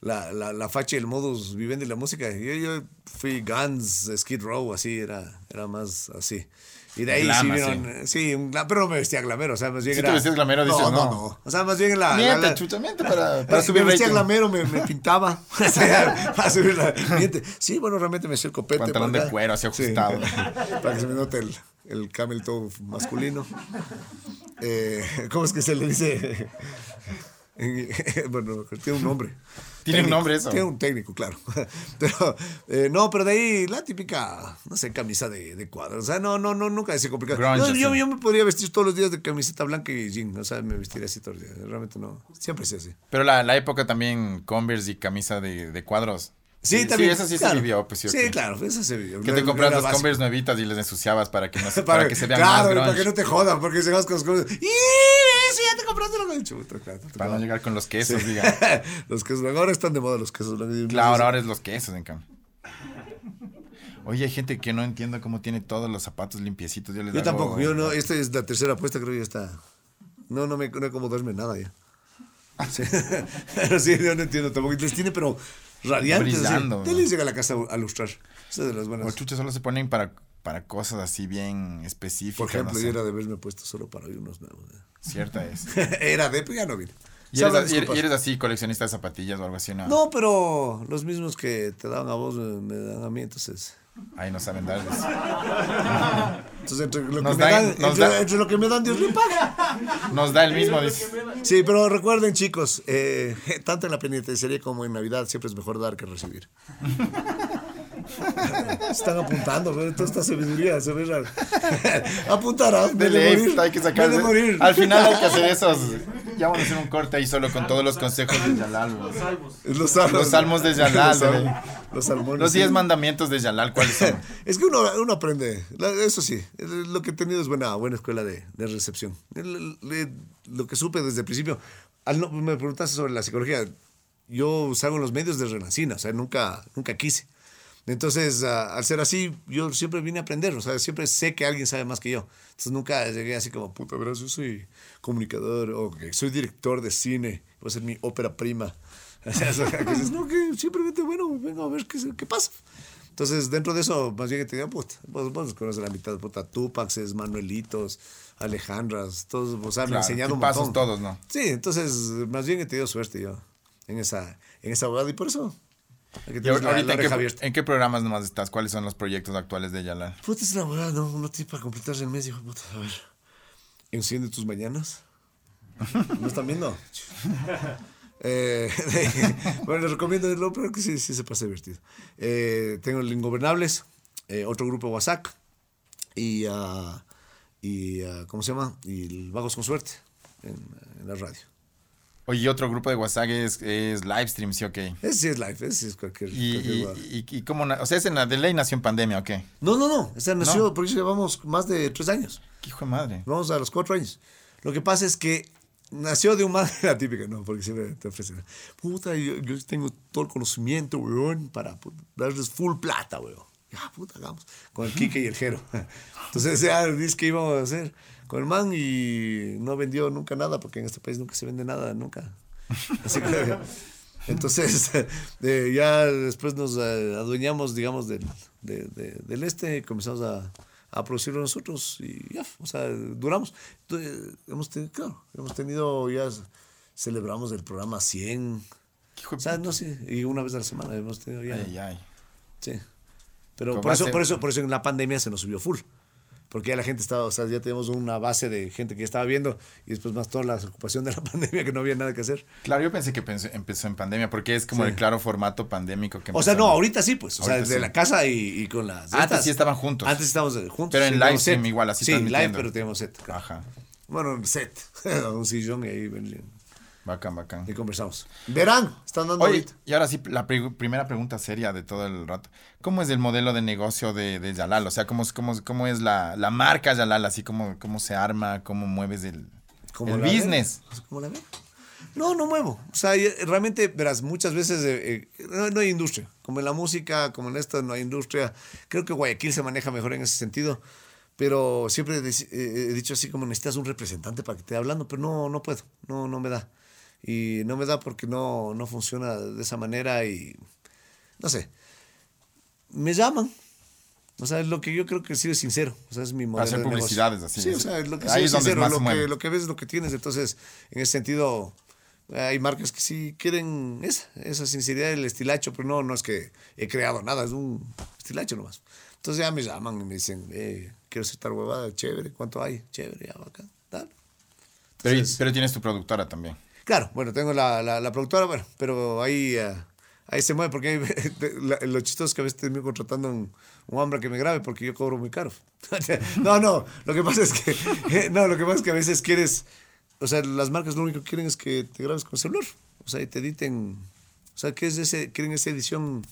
Speaker 3: la, la, la facha y el modus vivendi de la música. Yo, yo fui Guns, Skid Row, así, era, era más así. Y de ahí
Speaker 2: Glam,
Speaker 3: sí vieron, sí, glam, pero me vestía glamero, o sea, más bien
Speaker 2: Si
Speaker 3: era...
Speaker 2: te vestías glamero, dices,
Speaker 3: no.
Speaker 2: no.
Speaker 3: No, no, o sea, más bien en la... la-
Speaker 2: Miente,
Speaker 3: la-
Speaker 2: chucha, miente para, para
Speaker 3: eh,
Speaker 2: subir
Speaker 3: me vestía glamero, me, me pintaba. O sea, para subir la miente. Sí, bueno, realmente me hacía el copete.
Speaker 2: Pantalón de cuero, así
Speaker 3: Sí,
Speaker 2: ajustado.
Speaker 3: para que se me note el, el camel toe masculino. Eh, ¿Cómo es que se le dice? bueno, tiene un nombre.
Speaker 2: Tiene un nombre eso.
Speaker 3: Tiene un técnico, claro. Pero, eh, no, pero de ahí la típica, no sé, camisa de, de cuadros. O sea, no, no, no, nunca decía complicado.
Speaker 2: Grunge,
Speaker 3: Yo, yo, me podría vestir todos los días de camiseta blanca y jean. O sea, me vestiría así todos los días. Realmente no. Siempre sí así.
Speaker 2: Pero la, la época también Converse y camisa de, de cuadros.
Speaker 3: Sí, también.
Speaker 2: eso sí
Speaker 3: claro.
Speaker 2: se vivió, pues sí.
Speaker 3: Sí, claro, eso se vivió.
Speaker 2: Que
Speaker 3: No-
Speaker 2: te compras
Speaker 3: básico.
Speaker 2: Converse nuevitas y les ensuciabas para que, no para, que se vean más
Speaker 3: claro,
Speaker 2: grunge.
Speaker 3: para que no te jodan, porque se vas con los cosas. ¡Y eso ya te compraste lo Chuta, claro,
Speaker 2: Para no llegar con los quesos, diga.
Speaker 3: los quesos. Ahora están de moda los quesos.
Speaker 2: Claro, ahora es los quesos, en cambio. Oye, hay gente que no entiendo cómo tiene todos los zapatos limpiecitos. Yo, les
Speaker 3: Yo
Speaker 2: hago-
Speaker 3: tampoco, yo no. Esta es la tercera apuesta, creo que ya está. No, no me no como nada ya. Sí, Pero sí, yo no entiendo tampoco. Les tiene, pero radiantes. así.
Speaker 2: Brillando, ¿no?
Speaker 3: les llega a la casa a lustrar. Esa es de las
Speaker 2: O
Speaker 3: buenas.
Speaker 2: chucha solo se ponen para, para cosas así bien específicas.
Speaker 3: Por ejemplo,
Speaker 2: no
Speaker 3: yo era de haberme puesto solo para hoy unos nuevos. ¿eh?
Speaker 2: Cierta es.
Speaker 3: era de, pero ya no vine.
Speaker 2: ¿Y eres, y eres-
Speaker 3: disculpas.
Speaker 2: y eres así coleccionista de zapatillas o algo así? No,
Speaker 3: No, pero los mismos que te daban a vos me, me dan a mí, entonces.
Speaker 2: Ahí no saben darles.
Speaker 3: Entonces, entre lo, que me
Speaker 2: dan-
Speaker 3: dan,
Speaker 2: nos
Speaker 3: entre,
Speaker 2: da-
Speaker 3: entre lo que me dan, Dios le paga.
Speaker 2: Nos da el mismo.
Speaker 3: Sí, pero recuerden, chicos, eh, tanto en la penitenciaría como en Navidad siempre es mejor dar que recibir. Están apuntando, pero toda esta sabiduría se ve raro. Apuntarás,
Speaker 2: De
Speaker 3: de
Speaker 2: ley,
Speaker 3: morir.
Speaker 2: hay que sacar.
Speaker 3: me de morir.
Speaker 2: Al final hay que hacer esos. Ya vamos a hacer un corte ahí solo con todos los consejos de Yalal. güey.
Speaker 3: Los salmos,
Speaker 2: Los salmos de Yalal,
Speaker 3: Los, salmos-
Speaker 2: güey.
Speaker 3: los salmones.
Speaker 2: Los 10
Speaker 3: sí.
Speaker 2: mandamientos de Yalal, ¿cuáles son?
Speaker 3: Es que uno, uno aprende, eso sí, lo que he tenido es buena, buena escuela de, de recepción. Lo que supe desde el principio, al no- me preguntaste sobre la psicología, yo salgo en los medios de Renacina, o sea, nunca, nunca quise. Entonces, al ser así, yo siempre vine a aprender, o sea, siempre sé que alguien sabe más que yo. Entonces nunca llegué así como, puta, verás, yo soy comunicador o que soy director de cine, voy a ser mi ópera prima. O sea, que no, que simplemente, bueno, vengo a ver qué, qué pasa. Entonces, dentro de eso, más bien que te digo, puta, vos, vos conoces la mitad, puta, Tupacs, Manuelitos, Alejandras, todos, o sea, me
Speaker 2: Claro,
Speaker 3: enseñado un
Speaker 2: tipazos
Speaker 3: montón.
Speaker 2: todos, ¿no?
Speaker 3: Sí, entonces, más bien he tenido suerte yo en esa, en esa abogada y por eso que
Speaker 2: Y
Speaker 3: tener la-
Speaker 2: ahorita,
Speaker 3: la
Speaker 2: ¿en qué,
Speaker 3: oreja abierta.
Speaker 2: ¿en qué programas nomás estás? ¿Cuáles son los proyectos actuales de Yalal?
Speaker 3: Puta, es la abogada, no, no tiene para completarse el mes, hijo puta, a ver. Enciende tus mañanas. ¿No están viendo? Eh, bueno, les recomiendo lo pero que sí, sí se pasa divertido. Eh, tengo el Ingobernables, eh, otro grupo WhatsApp y, ah, y ah, ¿cómo se llama? Y el Vagos con Suerte en, en la radio.
Speaker 2: Oye, y otro grupo de WhatsApp es, es Livestream, ¿sí o qué?
Speaker 3: Ese sí es live, ese sí es cualquier...
Speaker 2: Y,
Speaker 3: cualquier
Speaker 2: y, y, y cómo, o sea, es en la de ley nació en pandemia, ¿o qué?
Speaker 3: No, no, no. Esa nació, porque llevamos más de tres años.
Speaker 2: ¿Qué hijo de madre?
Speaker 3: Vamos a los cuatro años. Lo que pasa es que nació de un man, la típica, ¿no? Porque siempre te ofrecen, puta, yo, yo tengo todo el conocimiento, weón, para darles full plata, weón. Ya, puta, hagamos. Con el Kike y el Jero. Entonces, ya, dice que íbamos a hacer con el man y no vendió nunca nada, porque en este país nunca se vende nada, nunca. Así que, entonces, eh, ya después nos eh, adueñamos, digamos, del, de- de- del este y comenzamos a, a producirlo nosotros y ya, o sea, duramos. Entonces, hemos tenido, claro, hemos tenido, ya celebramos el programa 100,
Speaker 2: Hijo de
Speaker 3: o sea, no sé, y una vez a la semana hemos tenido ya.
Speaker 2: Ay, ay.
Speaker 3: Sí. Pero por eso, por eso, por eso en la pandemia se nos subió full. Porque ya la gente estaba, o sea, ya tenemos una base de gente que estaba viendo y después más toda la ocupación de la pandemia que no había nada que hacer.
Speaker 2: Claro, yo pensé que pensó- empezó en pandemia porque es como
Speaker 3: Sí.
Speaker 2: el claro formato pandémico que
Speaker 3: O sea, no, ahorita sí, pues. O sea, desde
Speaker 2: sí.
Speaker 3: la casa y, y con las.
Speaker 2: Antes
Speaker 3: estas.
Speaker 2: sí estaban juntos.
Speaker 3: Antes estábamos eh, juntos.
Speaker 2: Pero en
Speaker 3: sí,
Speaker 2: live stream igual, así
Speaker 3: Sí, live, pero teníamos set. claro.
Speaker 2: Ajá.
Speaker 3: Bueno, set. un sillón y ahí ven-
Speaker 2: Bacán, bacán.
Speaker 3: y conversamos. Verano, están dando
Speaker 2: Oye,
Speaker 3: ahorita.
Speaker 2: y ahora sí, la pre- primera pregunta seria de todo el rato. ¿Cómo es el modelo de negocio de, de Yalal? O sea, ¿cómo, es- cómo, es- cómo es la, la marca Yalal? Así como cómo se arma, cómo mueves el, el business.
Speaker 3: ven. ¿Cómo la ven? No, no muevo. O sea, y- realmente, verás, muchas veces eh, eh, no, no hay industria. Como en la música, como en esto, no hay industria. Creo que Guayaquil se maneja mejor en ese sentido. Pero siempre he eh, he dicho así como necesitas un representante para que te esté hablando, pero no, no puedo, no, no me da. Y no me da porque no, no funciona de esa manera y no sé. Me llaman. O sea, es lo que yo creo que sí es sincero. O sea, es mi modelo
Speaker 2: hacer
Speaker 3: de negocio.
Speaker 2: publicidades, así.
Speaker 3: Sí, o sea, es lo que sí
Speaker 2: es
Speaker 3: sincero. Lo que, lo que ves es lo que tienes. Entonces, en ese sentido, hay marcas que sí quieren esa, esa sinceridad, el estilacho, pero no, no es que he creado nada, es un estilacho nomás. Entonces ya me llaman y me dicen, eh, quiero hacer tal huevada, chévere, ¿cuánto hay? Chévere, ya, bacán, dale.
Speaker 2: Pero tienes tu productora también.
Speaker 3: Claro, bueno, tengo la, la, la productora, bueno, pero ahí, ah, ahí se mueve, porque la- lo chistoso es que a veces termino contratando un, un hombre que me grabe porque yo cobro muy caro. no, no, lo que pasa es que, no, lo que pasa es que a veces quieres, o sea, las marcas lo único que quieren es que te grabes con celular, o sea, y te editen, o sea, que es ese, quieren esa edición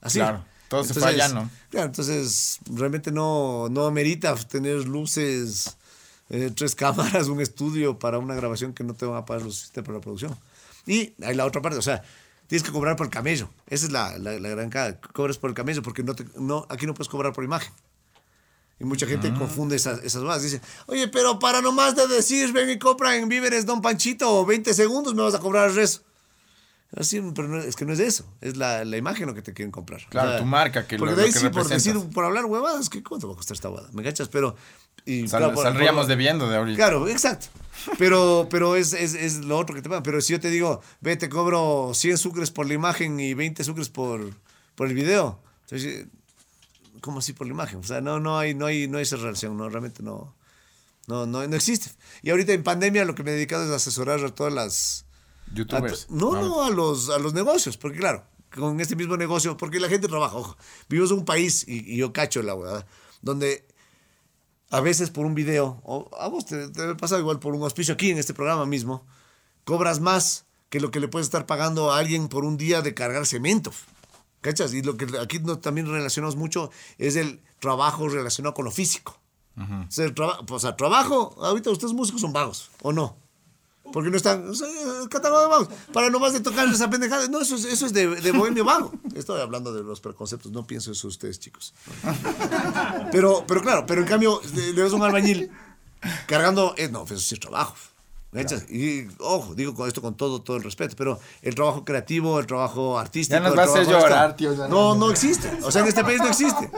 Speaker 3: así.
Speaker 2: Claro, todo se fue allá, ¿no?
Speaker 3: Claro, entonces realmente no, no amerita tener luces, eh, tres cámaras, un estudio para una grabación que no te van a pagar los sistemas para la producción. Y hay la otra parte, o sea, tienes que cobrar por el camello. Esa es la, la, la gran cara. Cobras por el camello porque no te, no, aquí no puedes cobrar por imagen. Y mucha gente confunde esas, esas cosas. Dice, oye, pero para nomás de decir, ven y compra en víveres Don Panchito 20 segundos, me vas a cobrar el resto. Así, pero no- es que no es eso, es la, la imagen lo que te quieren comprar.
Speaker 2: Claro, tu marca, que
Speaker 3: porque
Speaker 2: lo-
Speaker 3: de
Speaker 2: lo
Speaker 3: ahí
Speaker 2: que
Speaker 3: sí, por decir, por hablar huevadas, ¿qué cuánto va a costar esta huevada? ¿Me cachas? Pero. Y,
Speaker 2: Sal-
Speaker 3: claro, por-
Speaker 2: saldríamos
Speaker 3: por-
Speaker 2: debiendo de ahorita.
Speaker 3: Claro, exacto. Pero, pero es, es, es lo otro que te pagan. Pero si yo te digo, ve, te cobro 100 sucres por la imagen y 20 sucres por, por el video. Entonces, ¿cómo así por la imagen? O sea, no, no, hay, no, hay, no hay esa relación, no, realmente no, no, no, no existe. Y ahorita en pandemia lo que me he dedicado es a asesorar a todas las,
Speaker 2: Youtubers.
Speaker 3: a- no, no, a los, a los negocios, porque claro, con este mismo negocio, porque la gente trabaja, ojo, vivimos en un país, y, y yo cacho la verdad, donde a veces por un video, o a vos te, pasar igual por un auspicio aquí en este programa mismo, cobras más que lo que le puedes estar pagando a alguien por un día de cargar cemento. ¿Cachas? Y lo que aquí no, también relacionamos mucho es el trabajo relacionado con lo físico. o, sea, el traba- o sea, trabajo, ahorita ustedes músicos son vagos, ¿o no? Porque no están, catálogo de vagos. Para nomás de tocar esa pendejada. No, eso es, eso es de, de bohemio vago. Estoy hablando de los preconceptos, no pienso eso ustedes, chicos. Pero, pero claro, pero en cambio, le ves un albañil cargando, eh, no, eso es trabajo. ¿Me cachas? Y ojo, digo con esto con todo, todo el respeto, pero el trabajo creativo, el trabajo artístico.
Speaker 2: Ya nos va a hacer llorar, tío, ya
Speaker 3: No,
Speaker 2: no.
Speaker 3: no existe. O sea, en este país no existe.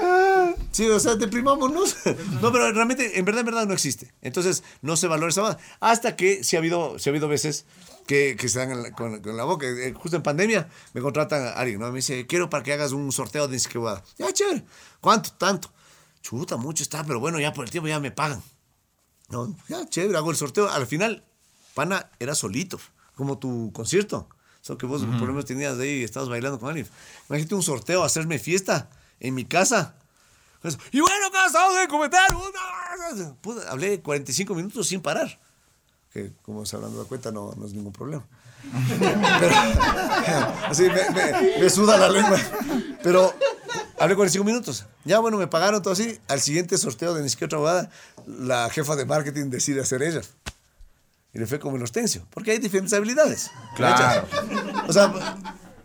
Speaker 3: Sí, o sea, deprimámonos. No, pero realmente, en verdad, en verdad no existe. Entonces, no se valora esa base. Hasta que sí ha habido, sí ha habido veces que, que se dan la- con, con la boca. Eh, Justo en pandemia me contratan a alguien, ¿no? Me dice, quiero para que hagas un sorteo de inscribada. Ya, chévere. ¿Cuánto? Tanto. Chuta, mucho está, pero bueno, ya por el tiempo ya me pagan. No, ya, chévere, hago el sorteo. Al final, pana, era solito, como tu concierto. Solo que vos problemas tenías de ahí y estabas bailando con alguien. Imagínate un sorteo, hacerme fiesta en mi casa, Eso. Y bueno, acá estamos en comentar. puta, puta, hablé 45 minutos sin parar. Que como se habrán dado cuenta, no, no es ningún problema. Pero- así me, me- me suda la lengua. Pero hablé 45 minutos. Ya, bueno, me pagaron todo así. Al siguiente sorteo de ni siquiera otra abogada, la jefa de marketing decide hacer ella. Y le fue como en Hortensio. Porque hay diferentes habilidades.
Speaker 2: Claro.
Speaker 3: ¿cachas? O sea,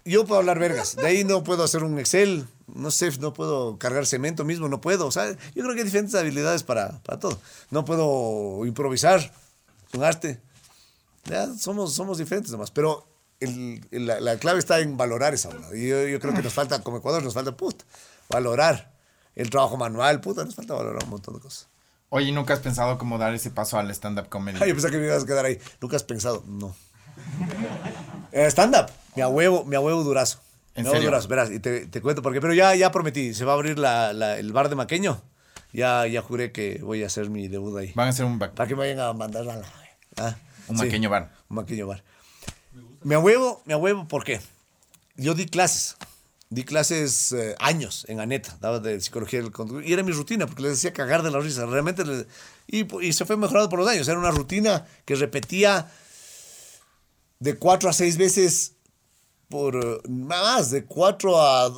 Speaker 3: yo puedo hablar vergas. De ahí no puedo hacer un Excel. No sé, no puedo cargar cemento mismo, no puedo. O sea, yo creo que hay diferentes habilidades para, para todo. No puedo improvisar un arte. Ya, somos, somos diferentes nomás. Pero el- el- la, la clave está en valorar esa obra. Y yo, yo creo que nos falta, como Ecuador, nos falta, puta, valorar el trabajo manual, puta, nos falta valorar un montón de cosas.
Speaker 2: Oye, ¿nunca has pensado cómo dar ese paso al stand-up comedy?
Speaker 3: Ay, yo pensaba que me ibas a quedar ahí. ¿Nunca has pensado? No. Eh, Stand-up. Mi abuelo, mi abuelo durazo.
Speaker 2: ¿En
Speaker 3: Mi
Speaker 2: serio?
Speaker 3: durazo. Verás, y te, te cuento por qué. Pero ya, ya prometí. Se va a abrir la- la- el bar de Maqueño. Ya, ya juré que voy a hacer mi debut ahí.
Speaker 2: Van a hacer un, back-
Speaker 3: Para que me vayan a mandar a la... ¿ah?
Speaker 2: un
Speaker 3: Sí,
Speaker 2: maqueño bar.
Speaker 3: Un maqueño bar. Mi abuelo, mi abuelo, ¿por qué? Yo di clases. Di clases eh, años en ANETA, daba de psicología del conductor. Y era mi rutina, porque les decía cagar de la risa. Realmente, les- y, y se fue mejorando por los años. Era una rutina que repetía de cuatro a seis veces por eh, más, de cuatro a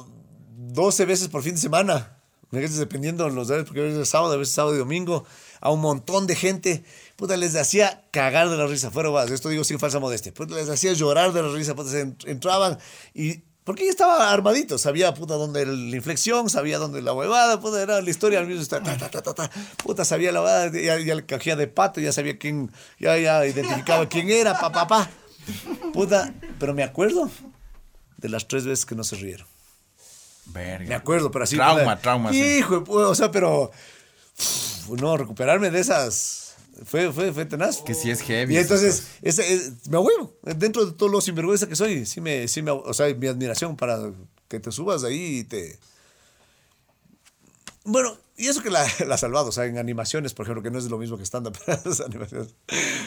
Speaker 3: doce veces por fin de semana. Dependiendo de los días, porque a veces es sábado, a veces sábado y domingo, a un montón de gente. Puta, les hacía cagar de la risa. Fuera más, esto digo sin falsa modestia. Puta, les hacía llorar de la risa. Puta, entraban y. Porque ya estaba armadito, sabía puta dónde era la inflexión, sabía dónde la huevada, puta, era la historia al mismo ta, ta, ta, ta, ta, ta. puta, sabía la huevada, ya, ya le cogía de pato, ya sabía quién, ya, ya identificaba quién era, pa, pa, pa. Puta, pero me acuerdo de las tres veces que no se rieron.
Speaker 2: Verga.
Speaker 3: Me acuerdo, pero así.
Speaker 2: Trauma,
Speaker 3: puta,
Speaker 2: trauma, sí.
Speaker 3: Hijo, pu- o sea, pero. uf, No, recuperarme de esas. Fue, fue, fue tenaz.
Speaker 2: Que sí es heavy
Speaker 3: Y entonces, ese, es- me ahuevo. Dentro de todo lo sinvergüenza que soy, sí me, sí me, o sea, mi admiración para que te subas ahí y te. Bueno, y eso que la, la ha salvado, o sea, en animaciones, por ejemplo, que no es lo mismo que stand-up, pero las animaciones.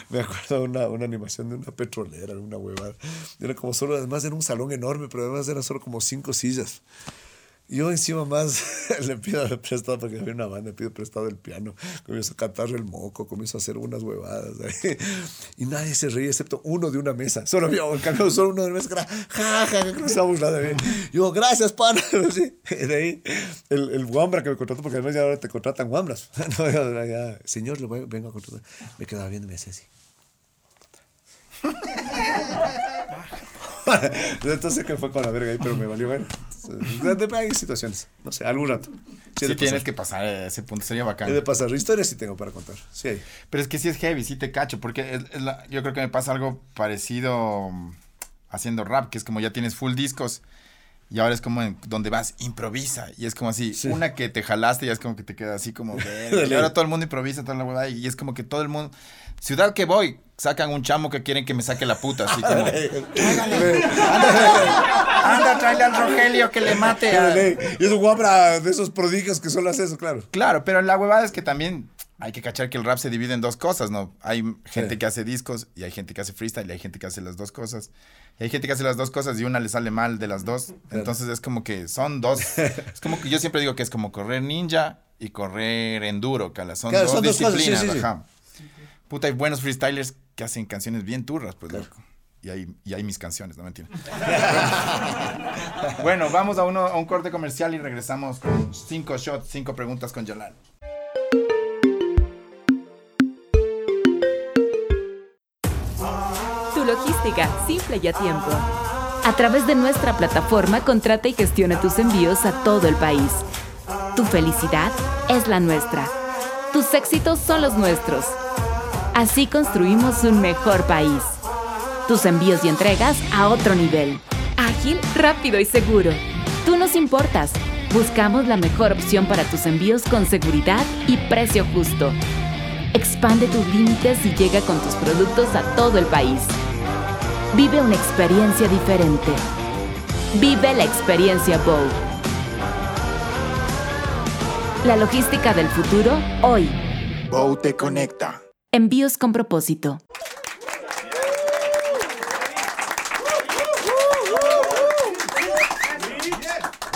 Speaker 3: Me acuerdo una, una animación de una petrolera, una huevada. Era como solo, además era un salón enorme, pero además eran solo como cinco sillas. Yo encima más le pido prestado porque había una banda, pido prestado el piano, comienzo a cantar el moco, comienzo a hacer unas huevadas ahí. y nadie se reía excepto uno de una mesa. Solo había en cambio, solo uno de una mesa que era ja, ja, que se burlado de. Yo, gracias, pana. De ahí el, el guambra que me contrató, porque además ya ahora te contratan guambras. No, ya- Señor, le voy- vengo a contratar. Me quedaba viendo y me hacía así. Entonces que fue con la verga ahí, pero me valió ver. Hay situaciones, no sé, algún rato. Sí,
Speaker 2: Sí, tienes que pasar a ese punto, sería bacán.
Speaker 3: He de pasar. Historias sí tengo para contar. Sí hay.
Speaker 2: Pero es que sí es heavy, sí te cacho, porque es- es la- yo creo que me pasa algo parecido mm, haciendo rap, que es como ya tienes full discos y ahora es como en donde vas, improvisa. Y es como así, una que te jalaste y es como que te queda así como, y ahora todo el mundo improvisa, toda la y es como que todo el mundo, ciudad que voy, sacan un chamo que quieren que me saque la puta, así como, anda, tráele al Rogelio que le mate a...
Speaker 3: Y es un guapra de esos prodigios que solo hace eso, claro.
Speaker 2: Claro, pero la huevada es que también hay que cachar que el rap se divide en dos cosas, ¿no? Hay gente
Speaker 3: Sí.
Speaker 2: que hace discos y hay gente que hace freestyle y hay gente que hace las dos cosas. Y hay gente que hace las dos cosas y una le sale mal de las dos. Entonces es como que son dos. es como que yo siempre digo que es como correr ninja y correr enduro, cala. Son
Speaker 3: Claro,
Speaker 2: dos
Speaker 3: son dos cosas, sí,
Speaker 2: disciplinas,
Speaker 3: sí, sí.
Speaker 2: ajá. Puta, hay buenos freestylers que hacen canciones bien turras, pues, loco. Y hay, y hay mis canciones, no mentira. bueno, vamos a, uno, a un corte comercial y regresamos con cinco shots, cinco preguntas con Yolanda.
Speaker 7: Tu logística, simple y a tiempo. A través de nuestra plataforma, contrata y gestiona tus envíos a todo el país. Tu felicidad es la nuestra. Tus éxitos son los nuestros. Así construimos un mejor país. Tus envíos y entregas a otro nivel. Ágil, rápido y seguro. Tú nos importas. Buscamos la mejor opción para tus envíos con seguridad y precio justo. Expande tus límites y llega con tus productos a todo el país. Vive una experiencia diferente. Vive la experiencia Bow. La logística del futuro hoy.
Speaker 1: Bow te conecta.
Speaker 7: Envíos con propósito.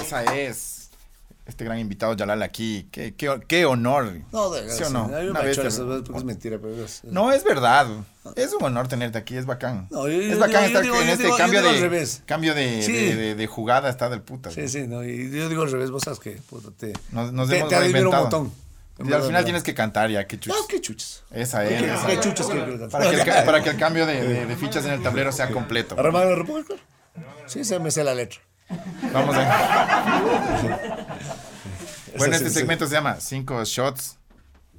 Speaker 2: Esa es. este gran invitado Yalal aquí. Qué, qué, qué honor.
Speaker 3: No, de
Speaker 2: ¿Sí o no?
Speaker 3: Me
Speaker 2: Una
Speaker 3: esas veces porque es mentira, pero es.
Speaker 2: No, es verdad. Es un honor tenerte aquí, es bacán.
Speaker 3: No, yo-
Speaker 2: es bacán
Speaker 3: yo
Speaker 2: estar
Speaker 3: digo-
Speaker 2: en este
Speaker 3: digo-
Speaker 2: cambio de
Speaker 3: revés.
Speaker 2: cambio de,
Speaker 3: Sí.
Speaker 2: de, de- de jugada, está del puta.
Speaker 3: Sí, sí, no, y yo digo al revés, vos sabes que puta, te,
Speaker 2: Nos, nos
Speaker 3: te,
Speaker 2: hemos
Speaker 3: te admiro un montón.
Speaker 2: Y al final tienes que cantar ya, qué chuchas.
Speaker 3: No, qué chuchas.
Speaker 2: Esa es.
Speaker 3: ¿Qué,
Speaker 2: esa Para que, el, para que el cambio de, de- de fichas en el tablero sea completo.
Speaker 3: ¿Arremar la república? Sí, se me sé la letra.
Speaker 2: Vamos a Bueno, este segmento se llama cinco shots,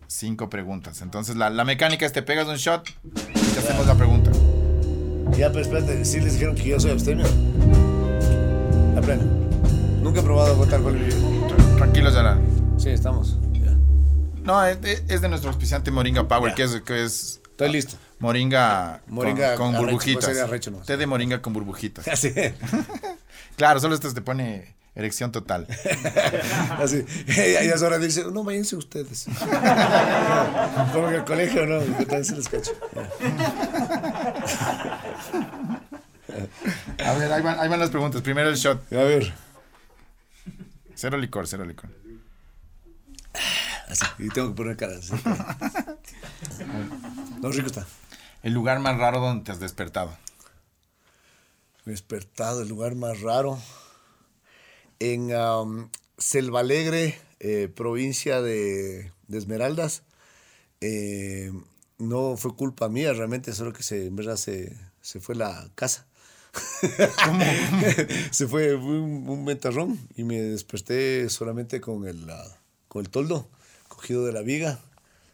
Speaker 2: cinco preguntas. Entonces la, la mecánica es te pegas un shot y te hacemos la pregunta.
Speaker 3: Ya, pero espérate, sí les dijeron que yo soy abstemio. La plena. Nunca he probado en mi vida.
Speaker 2: Tranquilos, Yara.
Speaker 3: Sí, estamos.
Speaker 2: No, es de, es de nuestro auspiciante Moringa Power, que es, que es
Speaker 3: Estoy listo.
Speaker 2: moringa, con-
Speaker 3: Moringa
Speaker 2: con,
Speaker 3: arrecho,
Speaker 2: burbujitas.
Speaker 3: arrecho, ¿no?
Speaker 2: Té de moringa con burbujitas.
Speaker 3: Así.
Speaker 2: Claro, solo esto te pone erección total.
Speaker 3: Así. Ya, ya es hora de irse. No, váyanse ustedes. Como que el colegio, no. Que también se les cacho.
Speaker 2: A ver, ahí van, ahí van las preguntas. Primero el shot.
Speaker 3: A ver.
Speaker 2: Cero licor, cero licor.
Speaker 3: Así. Y tengo que poner cara. así. No, rico está.
Speaker 2: El lugar más raro donde te has despertado.
Speaker 3: Despertado, el lugar más raro. En am, Selva Alegre, eh, provincia de, de Esmeraldas. Eh, no fue culpa mía, realmente, solo que se, en verdad se, se fue la casa. se fue un, un ventarrón y me desperté solamente con el, ah, con el toldo cogido de la viga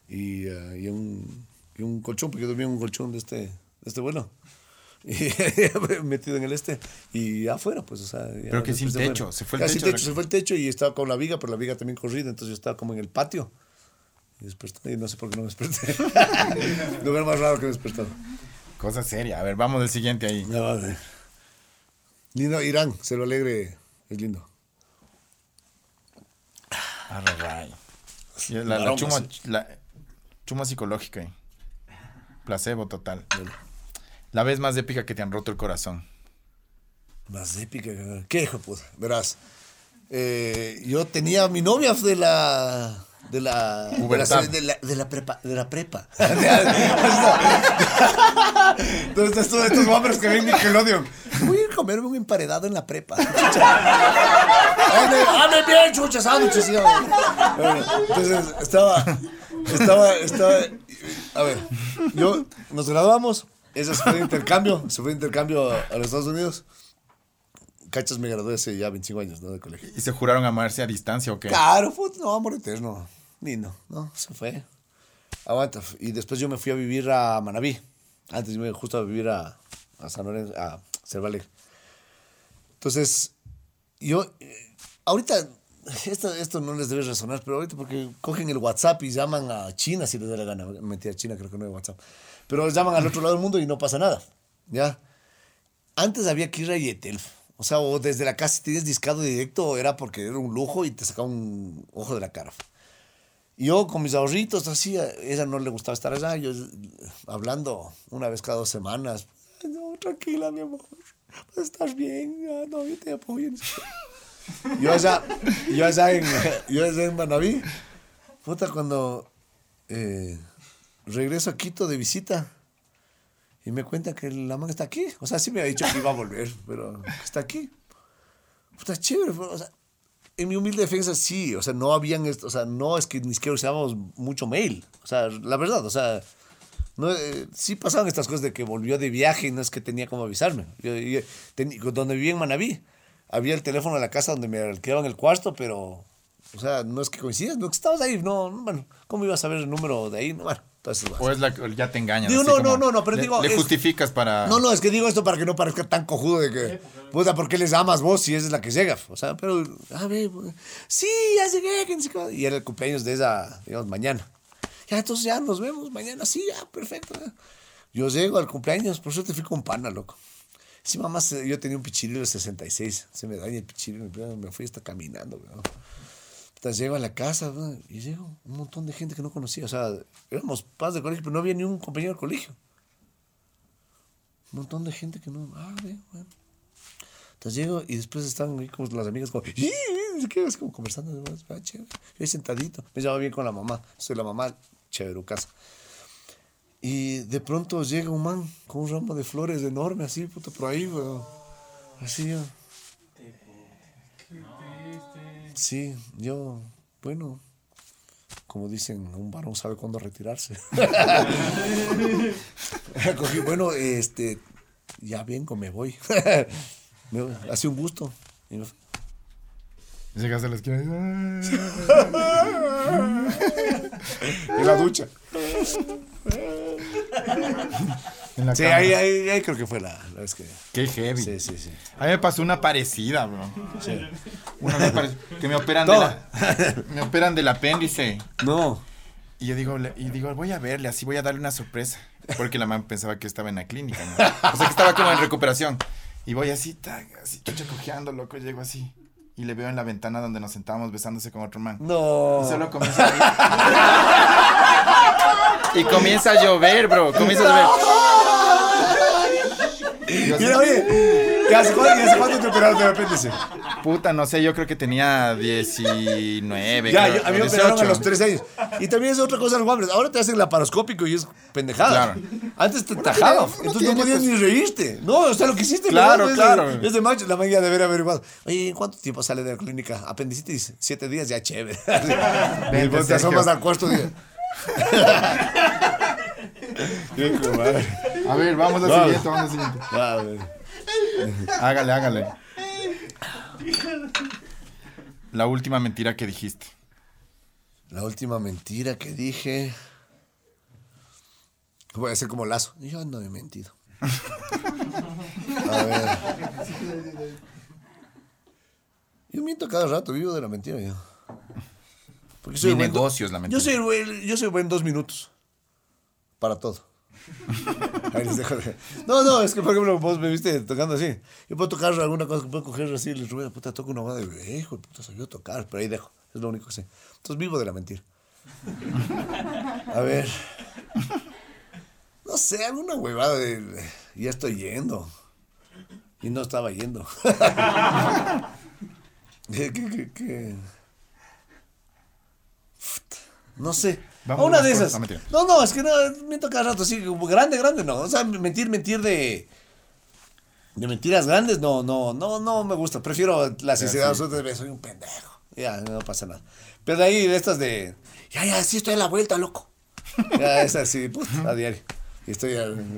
Speaker 3: y, ah, y un, y un colchón, porque yo dormía en un colchón de este, de este vuelo. Y metido en el este y afuera, pues, o sea.
Speaker 2: Pero que sin techo, se fue el techo,
Speaker 3: techo, se fue el techo y estaba con la viga, pero la viga también corrida, entonces yo estaba como en el patio. Y desperté, y no sé por qué no me desperté. Lugar más raro que despertado.
Speaker 2: Cosa seria. A ver, vamos del siguiente ahí.
Speaker 3: Ya va, a ver. Lindo, Irán, Cero Alegre, es lindo.
Speaker 2: Arrarray. La, la, chuma, la chuma psicológica. ahí. Placebo total. La vez más épica que te han roto el corazón.
Speaker 3: Más épica. que- ¿Qué hijo puta? Verás. eh, yo tenía a mi novia de la. De la, de la, de la, de la prepa. De la prepa. Entonces, estos, estos hombres que ven Nickelodeon. A comerme un emparedado en la prepa. ¡Ande, bien, chucha, sándwiches! Entonces, estaba. Estaba. Estaba. A ver, yo. Nos graduamos. Ese se fue de intercambio. Se fue de intercambio a, a los Estados Unidos. Cachas me gradué hace ya 25 años, ¿no? De colegio.
Speaker 2: ¿Y se juraron amarse a distancia o qué?
Speaker 3: Claro, puto, no, amor eterno. Ni no, no, se fue. Aguanta. Y después yo me fui a vivir a Manabí. Antes yo me iba justo a vivir a, a San Lorenzo, a Alegre. Entonces, yo, eh, ahorita, esto, esto no les debe resonar, pero ahorita porque cogen el WhatsApp y llaman a China si les da la gana. Mentira, China creo que no hay WhatsApp. Pero llaman al otro lado del mundo y no pasa nada. ¿Ya? Antes había que ir a Yetel. O sea, o desde la casa si tienes discado directo era porque era un lujo y te sacaba un ojo de la cara. Yo con mis ahorritos, así, a ella no le gustaba estar allá, yo hablando una vez cada dos semanas. "Ay, No, tranquila, mi amor, a estar bien, no, yo te apoyo. Yo allá, yo allá en, yo allá en Manaví, puta, cuando eh, regreso a Quito de visita, y me cuenta que la man está aquí. O sea, sí me ha dicho que iba a volver, pero está aquí. Puta, chévere. pero, O sea, en mi humilde defensa, sí. O sea, no habían... O sea, no es que ni siquiera usábamos mucho mail. O sea, la verdad, o sea... No, eh, sí pasaban estas cosas de que volvió de viaje y no es que tenía como avisarme. Yo, yo- teni- donde vivía en Manaví, había el teléfono de la casa donde me alquilaban el cuarto, pero... O sea, no es que coincidas, no es que estabas ahí. No, no, bueno, ¿cómo ibas a ver el número de ahí? No, bueno, entonces...
Speaker 2: O es la ya te engañan.
Speaker 3: Digo, no, no, no, no, pero
Speaker 2: le,
Speaker 3: digo,
Speaker 2: Le
Speaker 3: es-
Speaker 2: justificas para.
Speaker 3: No, no, es que digo esto para que no parezca tan cojudo de que, puta, ¿por qué les amas vos si esa es la que llega? O sea, pero, a ver, pues, sí, ya llegué, que no sé qué. y era el cumpleaños de esa, digamos, mañana. Ya, entonces ya nos vemos mañana, sí, ya, perfecto. Yo llego al cumpleaños, por suerte fui con pana, loco. Sí, mamá, yo tenía un pichirilo de 66, se me daña el pichirilo, me fui hasta caminando, weón. Entonces llego a la casa y llego un montón de gente que no conocía. O sea, éramos paz de colegio, pero no había ni un compañero de colegio. Un montón de gente que no. Ah, ve, bueno. Entonces llego y después están ahí como las amigas como. Siquiera es como conversando. ¿no? Ah. Yo sentadito. Me llevaba bien con la mamá. Soy la mamá, chévere, casa. Y de pronto llega un man con un ramo de flores enorme, así, puto, por ahí, weón. Así, yo. Sí, yo, bueno, como dicen, un varón sabe cuándo retirarse. Cogí, bueno, este, ya vengo, me voy. Me voy. Ha sido un gusto. Y me.
Speaker 2: Llegaste a la esquina y
Speaker 3: En la ducha.
Speaker 2: en la
Speaker 3: Sí, ahí, ahí, ahí creo que fue la, la vez que.
Speaker 2: Qué heavy.
Speaker 3: Sí, sí, sí.
Speaker 2: A mí me pasó una parecida, bro. Una vez pare- que me operan, de la, me operan del apéndice.
Speaker 3: No.
Speaker 2: Y yo digo, y digo, voy a verle, así voy a darle una sorpresa. Porque la mamá pensaba que estaba en la clínica, ¿no? O sea, que estaba como en recuperación. Y voy así, tac, así, cojeando, loco, llego así. Y le veo en la ventana donde nos sentábamos besándose con otro man.
Speaker 3: No.
Speaker 2: Y solo comienza a Y comienza a llover, bro. Comienza a llover.
Speaker 3: Mira, oye, ¿y hace cuánto, y hace cuánto te operaron del apéndice?
Speaker 2: Puta, no sé, yo creo que tenía 19.
Speaker 3: Ya,
Speaker 2: creo,
Speaker 3: yo- a mí me
Speaker 2: 18.
Speaker 3: operaron a los 13 años. Y también es otra cosa, los hombres. Ahora te hacen laparoscópico y es pendejada.
Speaker 2: Claro.
Speaker 3: Antes te tajaba. Entonces
Speaker 2: tiene,
Speaker 3: no podías
Speaker 2: pues-
Speaker 3: ni reírte. No, o sea, lo que hiciste.
Speaker 2: Claro,
Speaker 3: ¿verdad? Es
Speaker 2: claro.
Speaker 3: de- Es de macho. La mañana de haber averiguado. Oye, ¿en cuánto tiempo sale de la clínica? Apendicitis. Siete días, ya chévere. y
Speaker 2: Vente,
Speaker 3: vos te
Speaker 2: Sergio.
Speaker 3: asomas al cuarto día.
Speaker 2: A ver, vamos al siguiente, vamos al siguiente. Hágale, hágale. La última mentira que dijiste.
Speaker 3: La última mentira que dije. Voy a hacer como lazo. Yo no he mentido. A ver. Yo miento cada rato, vivo de la mentira yo. Porque
Speaker 2: Mi
Speaker 3: buen do-
Speaker 2: negocio es la mentira.
Speaker 3: Yo soy, buen- yo soy buen dos minutos. Para todo. Ahí les dejo de- No, no, es que por ejemplo vos me viste tocando así. Yo puedo tocar alguna cosa que puedo coger así y les ruido, puta, toco una boda de de puta, soy yo tocar, pero ahí dejo. Es lo único que sé. Entonces vivo de la mentira. A ver. No sé, alguna huevada de. Ya estoy yendo. Y no estaba yendo. ¿Qué, qué, qué? No sé.
Speaker 2: Vamos
Speaker 3: una de esas.
Speaker 2: no.
Speaker 3: No, es que no, miento cada rato, sí, grande, grande, no. O sea, mentir, mentir de. De mentiras grandes, no, no, no, no me gusta. Prefiero la sinceridad absoluta de soy un pendejo. Ya, no pasa nada. Pero de ahí, de estas de. Ya, ya, sí estoy a la vuelta, loco. Ya, es así, put, a diario. Y estoy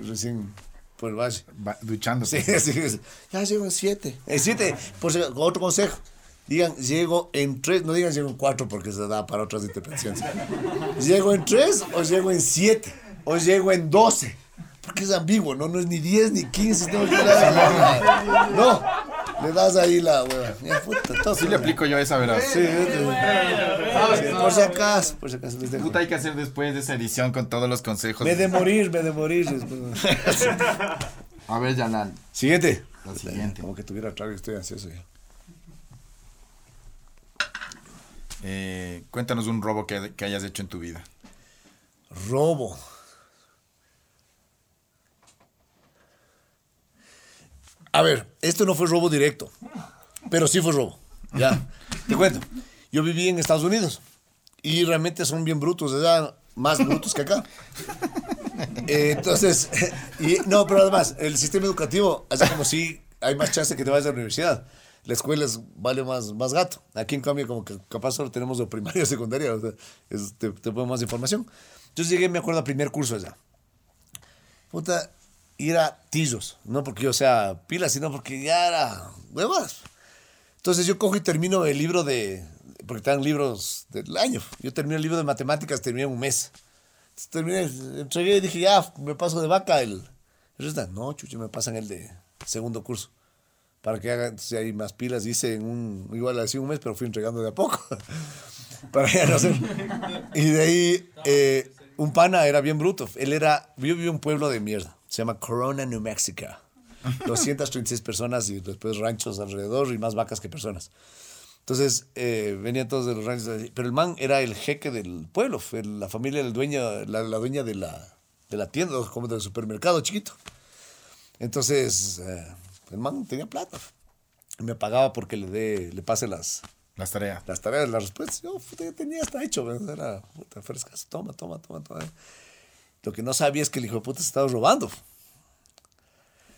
Speaker 3: recién por el valle.
Speaker 2: Va- duchándose.
Speaker 3: Sí, sí, sí. Ya llego en siete. En siete, por si- otro consejo. Digan, llego en tres, no digan llego en cuatro porque se da para otras interpretaciones. Llego en tres o llego en siete o llego en doce. Porque es ambiguo, ¿no? No es ni diez ni quince. No, no, le das ahí la hueva. Ya, puta, todo
Speaker 2: Sí le aplico yo esa, ¿verdad?
Speaker 3: Sí, por si acaso, por si acaso les dejo.
Speaker 2: Puta, hay que hacer después de esa edición con todos los consejos.
Speaker 3: Me de morir, me de morir. después.
Speaker 2: A ver, Yanal.
Speaker 3: Siguiente.
Speaker 2: La siguiente.
Speaker 3: Como que tuviera trago, estoy ansioso ya.
Speaker 2: Eh, cuéntanos un robo que, que hayas hecho en tu vida.
Speaker 3: Robo. A ver, esto no fue robo directo, pero sí fue robo. Ya, te cuento. Yo viví en Estados Unidos y realmente son bien brutos, ¿verdad? Más brutos que acá. Entonces, y, no, pero además, el sistema educativo hace como si hay más chance que te vayas a la universidad. La escuela es- vale más, más gato. Aquí, en cambio, como que capaz solo tenemos de primaria y secundaria, o sea, te, te más información. Entonces llegué, me acuerdo, al primer curso allá. Puta, y era tillos, no porque yo sea pila, sino porque ya era huevas. Entonces yo cojo y termino el libro de, porque dan libros del año. Yo termino el libro de matemáticas, terminé un mes. Entonces terminé, entregué y dije, ya, me paso de vaca el... el. No, chucho, me pasan el de segundo curso. Para que hagan, entonces hay más pilas. Hice en un, igual así un mes, pero fui entregando de a poco. para ya no hacer. Y de ahí, eh, un pana era bien bruto. Él era, yo vivo en un pueblo de mierda. Se llama Corona, New Mexico. 236 personas y después ranchos alrededor y más vacas que personas. Entonces, eh, venían todos de los ranchos. Pero el man era el jeque del pueblo. Fue la familia del dueño, la, la dueña de la, de la tienda, como del supermercado chiquito. Entonces, eh, el man tenía plata. Me pagaba porque le, dé, le pase las,
Speaker 2: Las tareas.
Speaker 3: las tareas, las respuestas. Yo puta, ya tenía hasta hecho, era puta, frescas. Toma, toma, toma, toma. Lo que no sabía es que el hijo de puta se estaba robando.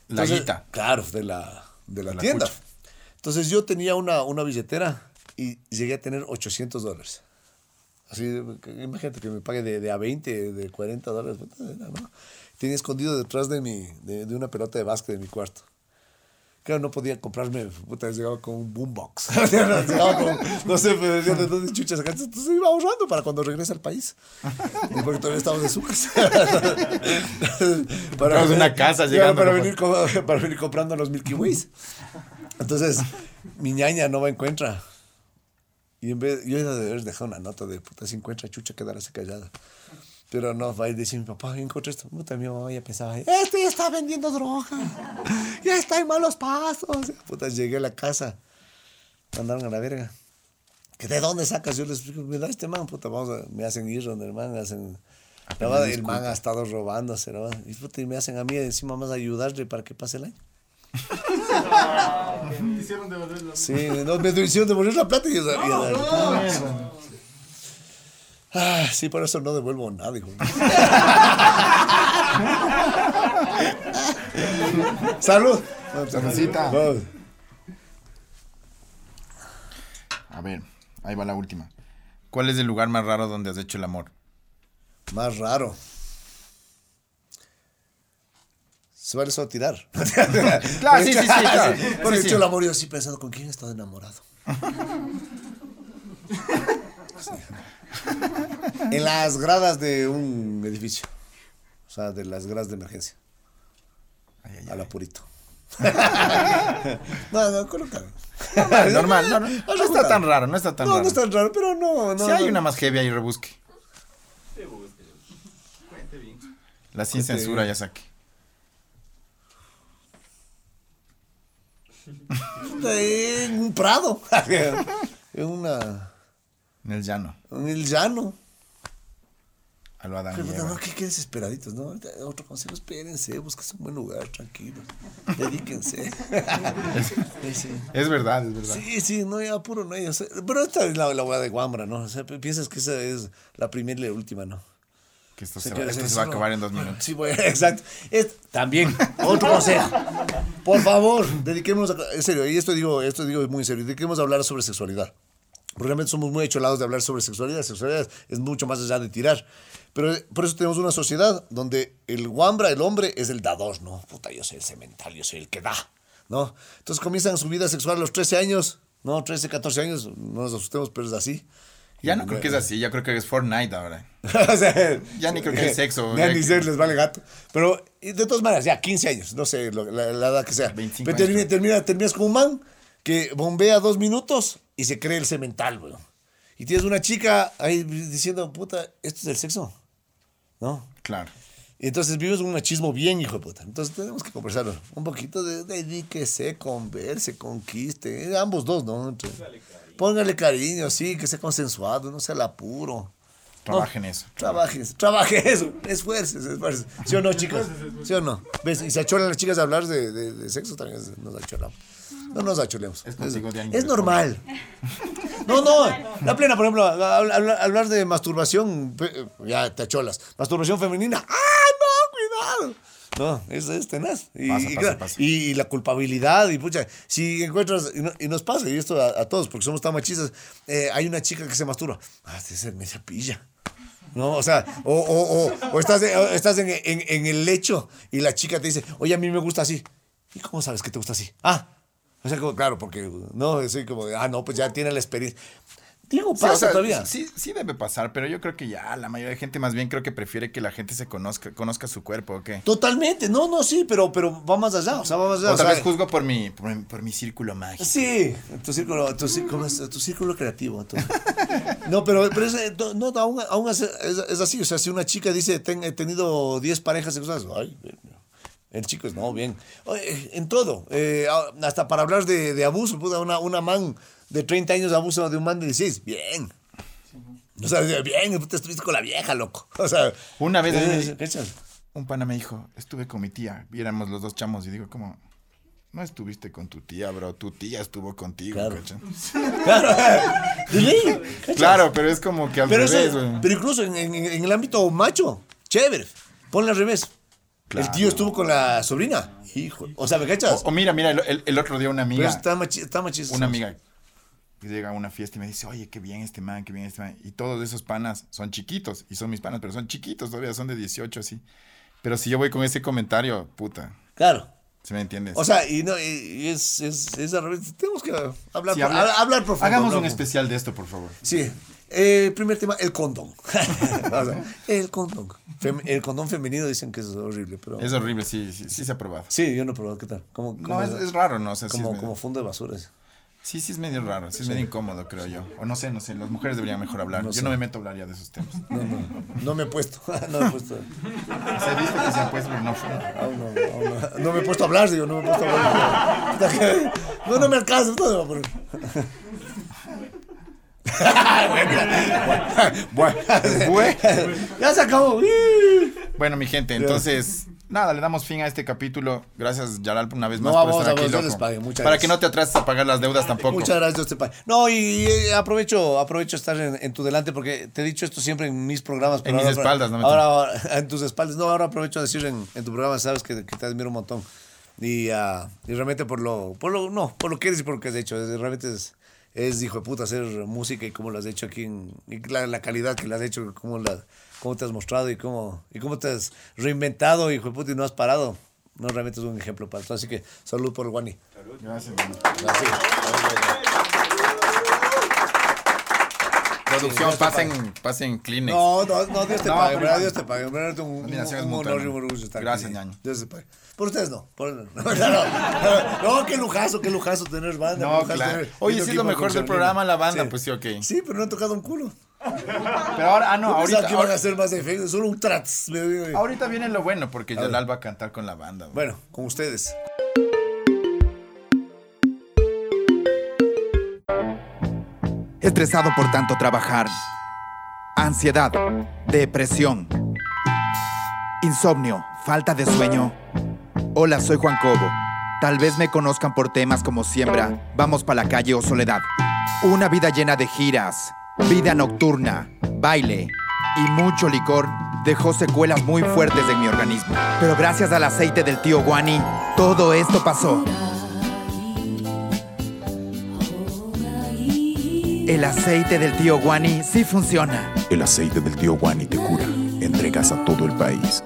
Speaker 2: La guita.
Speaker 3: Claro, de la, de la
Speaker 2: De la
Speaker 3: tienda.
Speaker 2: cucha.
Speaker 3: Entonces yo tenía una, una billetera y llegué a tener 800 dólares. Así, imagínate que me pague de, de a 20, de 40 dólares. ¿no? Tenía escondido detrás de, mi, de, de una pelota de básquet de mi cuarto. Claro, no podía comprarme, puta, llegaba con un boombox. Llegaba con- no sé, pero decía, ¿de dónde chuchas sacaste? Entonces iba ahorrando para cuando regrese al país. Porque todavía estábamos de
Speaker 2: una casa llegando,
Speaker 3: Para venir, co- para venir comprando los Milky Ways. Entonces, mi ñaña no me encuentra. Y en vez, yo iba de haber dejado una nota de puta, si encuentra chucha, quedarse callada. Pero no, va a decir mi papá, encontré esto. Puta, mi mamá ya pensaba, este ya está vendiendo droga. Ya está en malos pasos. Puta, llegué a la casa. Mandaron a la verga. ¿Que ¿De dónde sacas? Yo les explico, me da este man, puta, vamos a, me hacen ir donde el man, me hacen... La el man ha estado robándose, ¿no? Y, puta, y me hacen a mí encima más ayudarle para que pase el año.
Speaker 8: Hicieron devolverlo.
Speaker 3: Sí, no, me hicieron devolver la plata y yo sabía. Ah, sí, por eso no devuelvo nada, hijo. Salud.
Speaker 2: Saludcita.
Speaker 3: Vamos.
Speaker 2: A ver, ahí va la última. ¿Cuál es el lugar más raro donde has hecho el amor?
Speaker 3: Más raro. Se vale solo tirar.
Speaker 2: Claro, sí, sí, sí, claro.
Speaker 3: Por
Speaker 2: Sí,
Speaker 3: hecho
Speaker 2: sí.
Speaker 3: el amor, yo sí pensando con quién he estado enamorado. En las gradas de un edificio. O sea, de las gradas de emergencia.
Speaker 2: Ay, ay,
Speaker 3: Al apurito. no, no, coloca.
Speaker 2: Normal, no, no, no está tan raro, no está tan
Speaker 3: no,
Speaker 2: raro.
Speaker 3: no es tan raro, pero no, no.
Speaker 2: si hay
Speaker 3: no.
Speaker 2: una más heavy ahí, rebusque. La sin
Speaker 3: Cuente
Speaker 2: censura
Speaker 3: bien.
Speaker 2: ya saqué.
Speaker 3: En un prado. en una.
Speaker 2: En el llano.
Speaker 3: En el llano.
Speaker 2: A lo Adán y
Speaker 3: Pero,
Speaker 2: Eva.
Speaker 3: no, qué, qué desesperaditos, ¿no? Ahorita, Otro consejo, espérense, busquen un buen lugar, tranquilos. Dedíquense. sí.
Speaker 2: Es verdad, es verdad.
Speaker 3: Sí, sí, no hay apuro, no sea, pero esta es la, la hueá de Guambra, ¿no? O sea, pi- piensas que esa es la primera y la última, ¿no?
Speaker 2: Que esto, se va, esto
Speaker 3: es
Speaker 2: se va a acabar en dos minutos.
Speaker 3: Sí, bueno, exacto. Es, también, otro consejo. Por favor, dediquémonos a. En serio, y esto digo, esto digo muy en serio, dediquémonos a hablar sobre sexualidad. Porque realmente somos muy hecholados de hablar sobre sexualidad. Sexualidad es mucho más allá de tirar. Pero por eso tenemos una sociedad donde el guambra, el hombre, es el dador, ¿no? Puta, yo soy el cemental, yo soy el que da, ¿no? Entonces comienzan su vida sexual a los 13 años, ¿no? 13, 14 años, no nos asustemos, pero es así.
Speaker 2: Ya no creo que es así, ya creo que es Fortnite ahora.
Speaker 3: O sea,
Speaker 2: Ya ni creo que hay sexo,
Speaker 3: Ya ni sé, les vale gato. Pero de todas maneras, ya 15 años, no sé, lo- la, la edad que sea.
Speaker 2: 25
Speaker 3: Pero termina, terminas con un man que bombea dos minutos y se cree el cemental, weón. Y tienes una chica ahí diciendo, puta, esto es el sexo. ¿No?
Speaker 2: Claro.
Speaker 3: Y entonces vives un machismo bien, hijo de puta. Entonces tenemos que conversarlo. Un poquito de dedíquese, converse, conquiste. eh, Ambos dos, ¿no? Entre- Póngale cariño, sí, que sea consensuado, no sea el apuro.
Speaker 2: Trabajen eso.
Speaker 3: Trabaje, trabaje eso, esfuerces, esfuerces. ¿Sí o no, chicas? ¿Sí o no? ¿Ves? Y se acholan las chicas a hablar de, de- de sexo, también nos acholamos. No nos acholemos.
Speaker 2: Es
Speaker 3: normal. No, no, la plena, por ejemplo, habl- habl- hablar de masturbación, ya te acholas. Masturbación femenina, ¡ah, no, cuidado! No, es, es tenaz. Y,
Speaker 2: Pasa,
Speaker 3: y
Speaker 2: pasa,
Speaker 3: claro,
Speaker 2: pasa.
Speaker 3: y la culpabilidad, y pucha, si encuentras, y, no- y nos pasa, y esto a, a todos, porque somos tan machistas, eh, hay una chica que se masturba, ah, esa es media pilla. No, o sea, o, o, o, o estás, estás en, en- en el lecho y la chica te dice, oye, a mí me gusta así. ¿Y cómo sabes que te gusta así? Ah, o sea, como, claro, porque, no, así como, de, ah, no, pues ya tiene la experiencia. Digo,
Speaker 2: Sí,
Speaker 3: pasa
Speaker 2: o sea,
Speaker 3: todavía.
Speaker 2: Sí, sí debe pasar, pero yo creo que ya la mayoría de gente más bien creo que prefiere que la gente se conozca, conozca su cuerpo, ¿o qué?
Speaker 3: Totalmente, no, no, sí, pero, pero va más allá, o sea, va más allá.
Speaker 2: O tal
Speaker 3: sea,
Speaker 2: vez juzgo por mi, por, mi- por mi círculo mágico.
Speaker 3: Sí, tu círculo, tu círculo, tu círculo creativo. tu- No, pero, pero es, eh, no, aún, aún es, así. O sea, si una chica dice, "Ten- he tenido 10 parejas sexuales, ay, el chico es, no, bien. En todo, eh, hasta para hablar de, de abuso, puta, una, una man de 30 años abusa de un man de 16, bien. O sea, bien, puta, estuviste con la vieja, loco. O sea,
Speaker 2: Una vez
Speaker 3: eh, ¿cachas?
Speaker 2: Un pana me dijo, estuve con mi tía, viéramos los dos chamos y digo como, No estuviste con tu tía, bro. Tu tía estuvo contigo,
Speaker 3: Claro. Claro.
Speaker 2: Claro, pero es como que al
Speaker 3: Pero,
Speaker 2: revés,
Speaker 3: eso- pero incluso en, en- en el ámbito macho, chévere. Ponle al revés. El tío estuvo con la sobrina. Hijo. O sea, ¿me cachas?
Speaker 2: O, o mira, mira, el, el- otro día una
Speaker 3: Pero
Speaker 2: amiga,
Speaker 3: está, machi- está machista.
Speaker 2: una amiga llega a una fiesta y me dice, oye, qué bien este man, qué bien este man. Y todos esos panas son chiquitos, y son mis panas, pero son chiquitos todavía, son de 18 así. Pero si yo voy con ese comentario, puta,
Speaker 3: Claro.
Speaker 2: ¿se me entiendes?
Speaker 3: O sea, y, no, y- es, es, es al revés. Tenemos que hablar,
Speaker 2: Sí, habla-
Speaker 3: hablar, hablar profundo.
Speaker 2: Hagamos
Speaker 3: hablar
Speaker 2: un especial de esto, por favor.
Speaker 3: Sí. Eh, primer tema, el condón. O sea, el condón. Fem- el condón femenino dicen que es horrible, pero...
Speaker 2: Es horrible, sí, sí, sí se ha probado.
Speaker 3: Sí, yo no he probado. ¿Qué tal? ¿Cómo,
Speaker 2: No, es, es raro, ¿no? O sea, sí,
Speaker 3: como, como fondo de basura.
Speaker 2: sí, sí es medio raro, sí es medio incómodo, creo yo. O no sé, no sé, las mujeres deberían mejor hablar.
Speaker 3: No
Speaker 2: yo
Speaker 3: sé.
Speaker 2: no me meto a hablar ya de esos temas.
Speaker 3: No, no, no me he puesto. No me he puesto.
Speaker 2: Se ha visto que se han puesto, pero no fue.
Speaker 3: No, no. No me he puesto a hablar, digo, no me he puesto a hablar. No, no me alcanza. No, bueno,
Speaker 2: Bueno.
Speaker 3: ya se acabó.
Speaker 2: Bueno, mi gente, entonces, nada, le damos fin a este capítulo. Gracias, Yaral, una vez
Speaker 3: No,
Speaker 2: más por
Speaker 3: vamos,
Speaker 2: estar aquí,
Speaker 3: yo
Speaker 2: loco.
Speaker 3: les pague,
Speaker 2: Para
Speaker 3: gracias.
Speaker 2: que no te atrases a pagar las deudas tampoco.
Speaker 3: Muchas gracias, te pague. No, y eh, aprovecho, aprovecho estar en, en tu delante porque te he dicho esto siempre en mis programas. pero
Speaker 2: mis
Speaker 3: ahora-
Speaker 2: espaldas, no me
Speaker 3: ahora, ahora, en tus espaldas. No, ahora aprovecho a decir en, en tu programa, sabes que, que te admiro un montón. Y, ah, y realmente por lo, por lo, no, por lo que eres y por lo que has hecho. Realmente es, es hijo de puta hacer música y cómo lo has hecho aquí, en, y la, la calidad que la has hecho, cómo, la, cómo te has mostrado y cómo, y cómo te has reinventado, hijo de puta, y no has parado. No, realmente es un ejemplo para todo. Así que salud por Guani.
Speaker 2: Gracias, hermano.
Speaker 3: Gracias.
Speaker 2: Producción, pasen, pasen Kleenex.
Speaker 3: No, no, no, Dios te pague, ¿verdad? Dios te pague. verdad, un, un, honor y un estar
Speaker 2: Gracias, ñaño.
Speaker 3: Dios te pague. Por ustedes no. No, qué lujazo, qué lujazo tener banda.
Speaker 2: No, claro. Oye, sí es lo mejor del programa, la banda, pues sí, ok.
Speaker 3: Sí, pero no han tocado un culo.
Speaker 2: Pero ahora, ah, no, ahorita,
Speaker 3: que iban a hacer más efectos, solo un trats.
Speaker 2: ahorita viene lo bueno, porque
Speaker 3: ver.
Speaker 2: Yalal va a cantar con la banda.
Speaker 3: Bueno, con ustedes.
Speaker 5: Estresado por tanto trabajar. Ansiedad. Depresión. Insomnio. Falta de sueño. Hola, soy Juan Cobo. Tal vez me conozcan por temas como Siembra, Vamos pa' la calle o Soledad. Una vida llena de giras, vida nocturna, baile y mucho licor dejó secuelas muy fuertes en mi organismo. Pero gracias al aceite del tío Guani, todo esto pasó. El aceite del tío Guani sí funciona.
Speaker 1: El aceite del tío Guani te cura. Entregas a todo el país.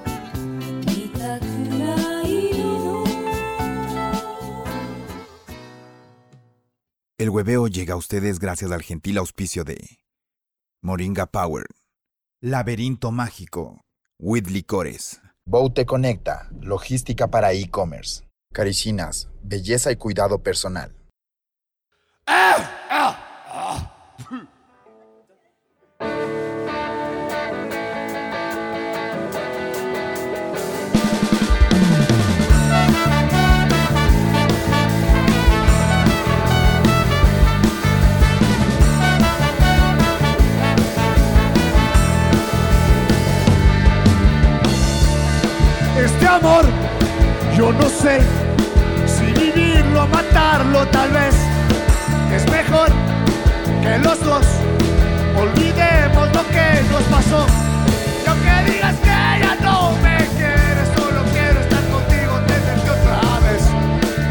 Speaker 5: El hueveo llega a ustedes gracias al gentil auspicio de Moringa Power, Laberinto Mágico, With Licores, Boute Conecta, logística para e-commerce, Caricinas, belleza y cuidado personal.
Speaker 8: Este amor, yo no sé si vivirlo matarlo tal vez. Es mejor que los dos olvidemos lo que nos pasó. Y aunque digas que ya no me quieres, solo quiero estar contigo, tenerte otra vez.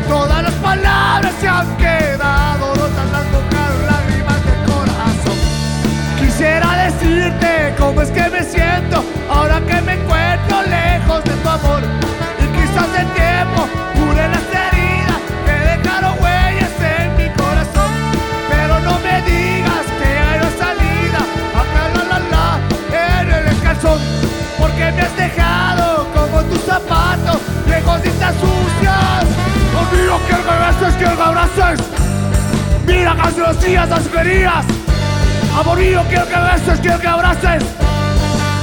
Speaker 8: Todas las palabras se han quedado rotas, las mojaron lágrimas del corazón. Quisiera decirte cómo es que me siento ahora que me encuentro lejos de tu amor. Mira que hace los días las querías. Amor mío, quiero que beses, quiero que abraces.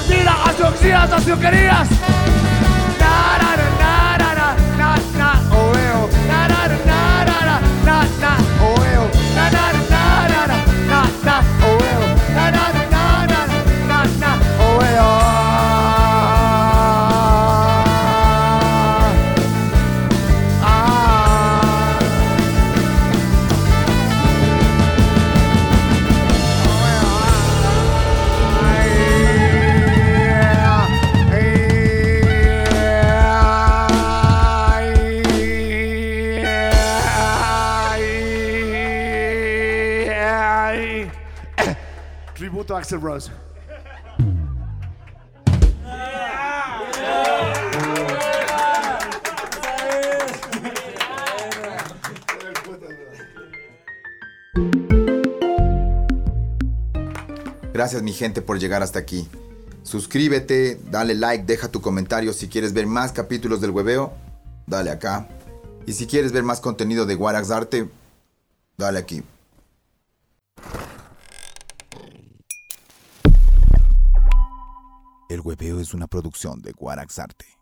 Speaker 8: Mira, hace unos días
Speaker 2: Gracias mi gente por llegar hasta aquí. Suscríbete, dale like, deja tu comentario si quieres ver más capítulos del hueveo, dale acá. Y si quieres ver más contenido de Warax Arte, dale aquí.
Speaker 1: El hueveo es una producción de Guarax Arte.